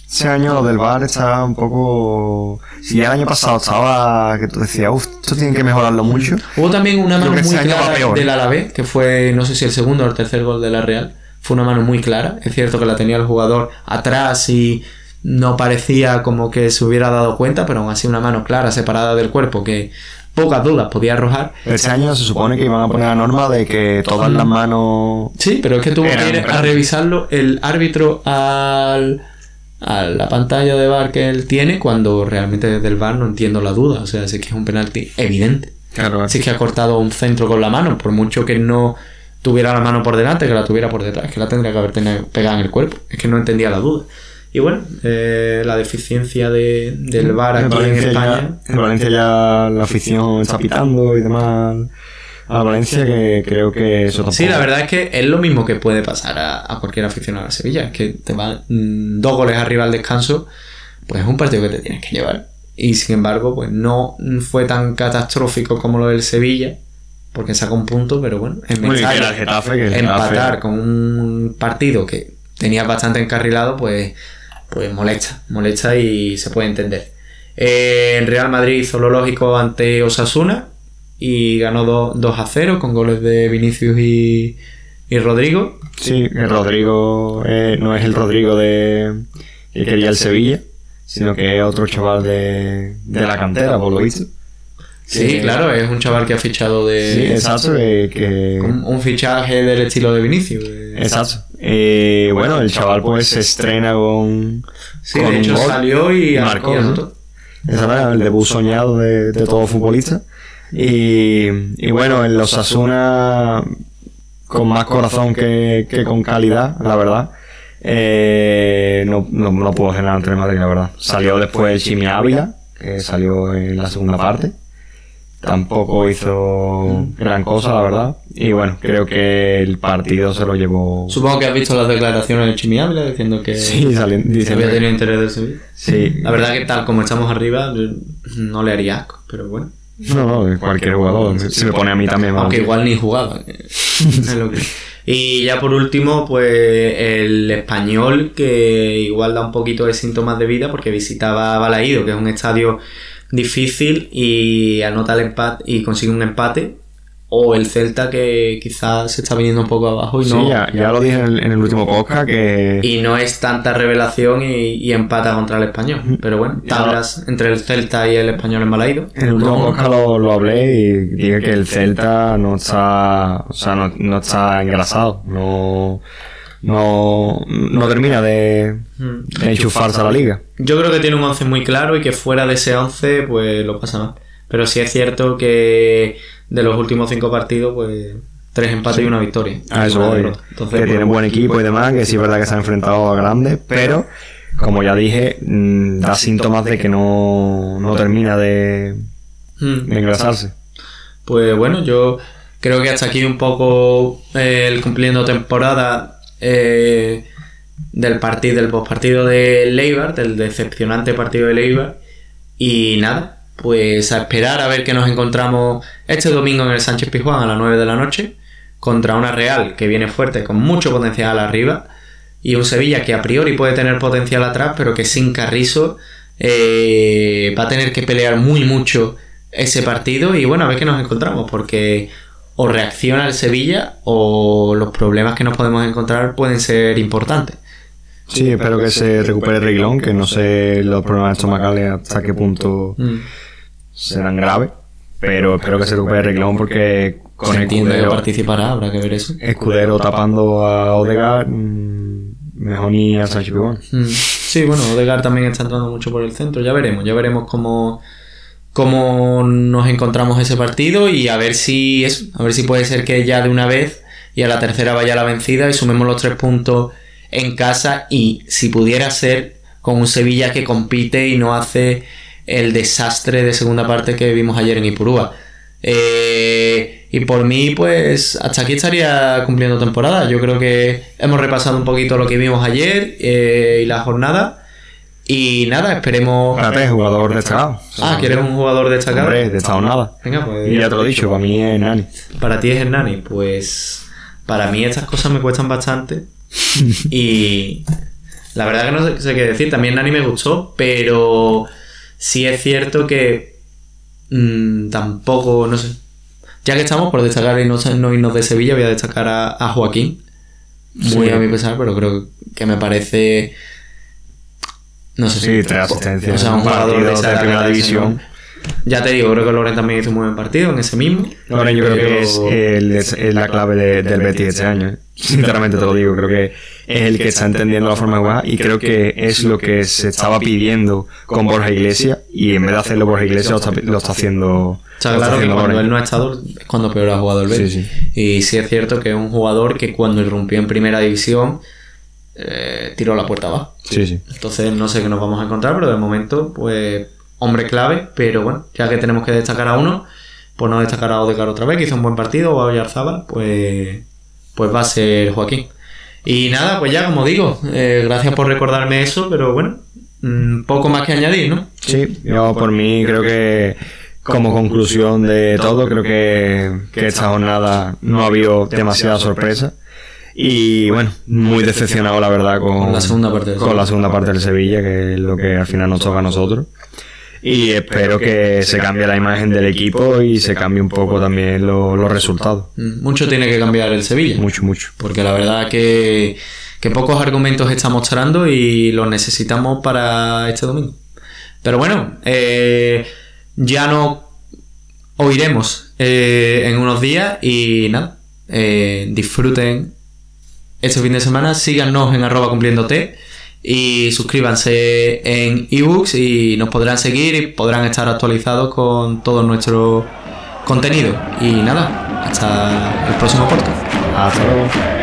Ese año lo del bar está un poco... Si el año pasado estaba... Que tú decías, uff, esto tienen que mejorarlo mucho. hubo también una mano muy este clara del Alavés, que fue no sé si el segundo o el tercer gol de la Real. Fue una mano muy clara. Es cierto que la tenía el jugador atrás y no parecía como que se hubiera dado cuenta, pero aún así una mano clara, separada del cuerpo, que pocas dudas podía arrojar. Este año se supone que iban a poner la norma de que todas las manos... Sí, pero es que tuvo que ir a revisarlo el árbitro al, a la pantalla de bar que él tiene cuando realmente desde el bar no entiendo la duda. O sea, sí que es un penalti evidente. Claro, Sí que ha cortado un centro con la mano, por mucho que no tuviera la mano por delante, que la tuviera por detrás, que la tendría que haber tenido pegada en el cuerpo. Es que no entendía la duda. Y bueno, eh, la deficiencia de, del el aquí en Valencia, España. ya, el Valencia ya la afición está pitando y demás a Valencia que creo que eso tampoco... Sí, la verdad es que es lo mismo que puede pasar a, a cualquier aficionado a Sevilla. Es que te van mm, dos goles arriba al descanso, pues es un partido que te tienes que llevar. Y sin embargo, pues no fue tan catastrófico como lo del Sevilla, porque saca un punto, pero bueno, en Muy bien, que era el Getafe, que el empatar Getafe- con un partido que tenías bastante encarrilado, pues, pues molesta, molesta y se puede entender. Eh, el Real Madrid hizo lo lógico ante Osasuna y ganó do- 2 a 0 con goles de Vinicius y, y Rodrigo. Sí, que Rodrigo eh, no es el Rodrigo de que quería el Sevilla, sino que es otro chaval de, de la cantera, por lo visto. Sí, Que- claro, es un chaval que ha fichado de Sí, exacto, que, que- un, un fichaje del estilo de Vinicius. de- exacto. Eh, bueno, el chaval pues se estrena con, Sí, con de un hecho gol. salió y Marcó, era el debut soñado de, de todo futbolista. Y, y bueno, en los Asuna con más corazón que, que con calidad, la verdad. Eh, no, no, no pudo hacer nada ante el Madrid, la verdad. Salió después el Chimi Ávila, que salió en la segunda parte. Tampoco hizo gran cosa, la verdad. Y bueno, creo que el partido se lo llevó. Supongo que has visto las declaraciones del Chimi Ávila diciendo que Sí, salen, dicen había tenido interés del Sevilla. Sí. La verdad que tal como estamos arriba, no le haría asco, pero bueno. No, no, cualquier jugador. Se me pone a mí también. vamos. Aunque igual ni jugaba. Y ya por último, pues el español, que igual da un poquito de síntomas de vida porque visitaba Balaído, que es un estadio difícil y anota el empate y consigue un empate. O el Celta que quizás se está viniendo un poco abajo y Sí, no, ya, ya lo dije en el, en el último podcast que. y no es tanta revelación y, y empata contra el español. Pero bueno, tablas entre el Celta y el español en Balaído. En el último No- podcast lo, lo hablé y dije que el Celta no está, o sea, no, no está engrasado, no, no, no termina de, Mm. de enchufarse a la liga. Yo creo que tiene un 11 muy claro y que fuera de ese 11 pues lo pasa mal. Pero sí es cierto que de los últimos cinco partidos pues tres empates y una victoria. A eso voy. Entonces, que pues, tiene buen equipo y demás, que sí es verdad que se ha enfrentado a grandes, pero como ya dije, mm, da síntomas de que no, no termina de, mm. de engrasarse. Pues bueno, yo creo que hasta aquí un poco eh, el cumpliendo temporada eh, del partido, del postpartido de Leibar, del decepcionante partido de Leibar. Y nada, pues a esperar a ver que nos encontramos este domingo en el Sánchez Pizjuán a las 9 de la noche contra una Real que viene fuerte con mucho potencial arriba y un Sevilla que a priori puede tener potencial atrás pero que sin Carrizo eh, va a tener que pelear muy mucho ese partido y bueno a ver qué nos encontramos porque o reacciona el Sevilla o los problemas que nos podemos encontrar pueden ser importantes. Sí, espero que se recupere Reguilón, que no sé los problemas estomacales hasta qué punto Mm. serán graves, pero espero que se recupere Reguilón porque con Se entiende que Escudero, participará, habrá que ver eso. Escudero tapando a Odegaard, mm, mejor ni a Sánchez Pibón. Mm. Sí, bueno, Odegaard también está entrando mucho por el centro. Ya veremos, ya veremos cómo, cómo nos encontramos ese partido y a ver si eso, a ver si puede ser que ya de una vez y a la tercera vaya la vencida y sumemos los tres puntos en casa y si pudiera ser con un Sevilla que compite y no hace el desastre de segunda parte que vimos ayer en Ipurúa. Eh, y por mí, pues hasta aquí estaría cumpliendo temporada. Yo creo que hemos repasado un poquito lo que vimos ayer eh, y la jornada. Y nada, esperemos. Espérate, jugador destacado. Ah, ¿quieres un jugador destacado? Hombre, destacado nada. Venga, pues. Y ya te lo he dicho, para mí es Nani. Para ti es Hernani, pues para mí estas cosas me cuestan bastante. y la verdad que no sé, qué decir. También Nani me gustó, pero sí es cierto que mm, tampoco, no sé. Ya que estamos por destacar y no, no irnos de Sevilla, voy a destacar a, a Joaquín. Muy Sí. a mi pesar, pero creo que me parece. No sé Sí, tres asistencias. O sea, un jugador de, esa de primera división. Ya te digo, creo que Loren también hizo un buen partido en ese mismo. Ahora yo creo que es, el- es- es la clave de- del Betis este año. Sinceramente te lo digo, creo que es el que está entendiendo la forma de jugar y creo que es lo que se estaba pidiendo con Borja Iglesias y en vez de hacerlo Borja Iglesias lo está, lo está haciendo, Está claro que cuando Loren. él no ha estado es cuando peor ha jugado el Betis. Sí, Y sí es cierto que es un jugador que cuando irrumpió en primera división eh, tiró la puerta abajo. Sí, sí. Entonces no sé qué nos vamos a encontrar, pero de momento, pues, hombre clave. Pero bueno, ya que tenemos que destacar a uno, pues no destacar a Odegaard otra vez, que hizo un buen partido, o a Oyarzábal, pues, pues va a ser Joaquín. Y nada, pues ya, como digo, eh, gracias por recordarme eso, pero bueno, mm, poco más que añadir, ¿no? Sí, yo por mí creo que como conclusión de todo, creo que, que esta jornada no ha habido demasiada sorpresa. Y bueno, muy decepcionado la verdad con, Con la segunda parte del con la segunda parte del Sevilla, que es lo que al final nos toca a nosotros. Y espero que se cambie la imagen del equipo y se cambie un poco también lo- los resultados. Mm, Mucho tiene que cambiar el Sevilla. Mucho, mucho. Porque la verdad que, que pocos argumentos está mostrando y los necesitamos para este domingo. Pero bueno, eh, ya no oiremos eh, en unos días y nada, eh, disfruten este fin de semana, síganos en arroba cumpliéndote y suscríbanse en ebooks y nos podrán seguir y podrán estar actualizados con todo nuestro contenido. Y nada, hasta el próximo podcast. Hasta luego.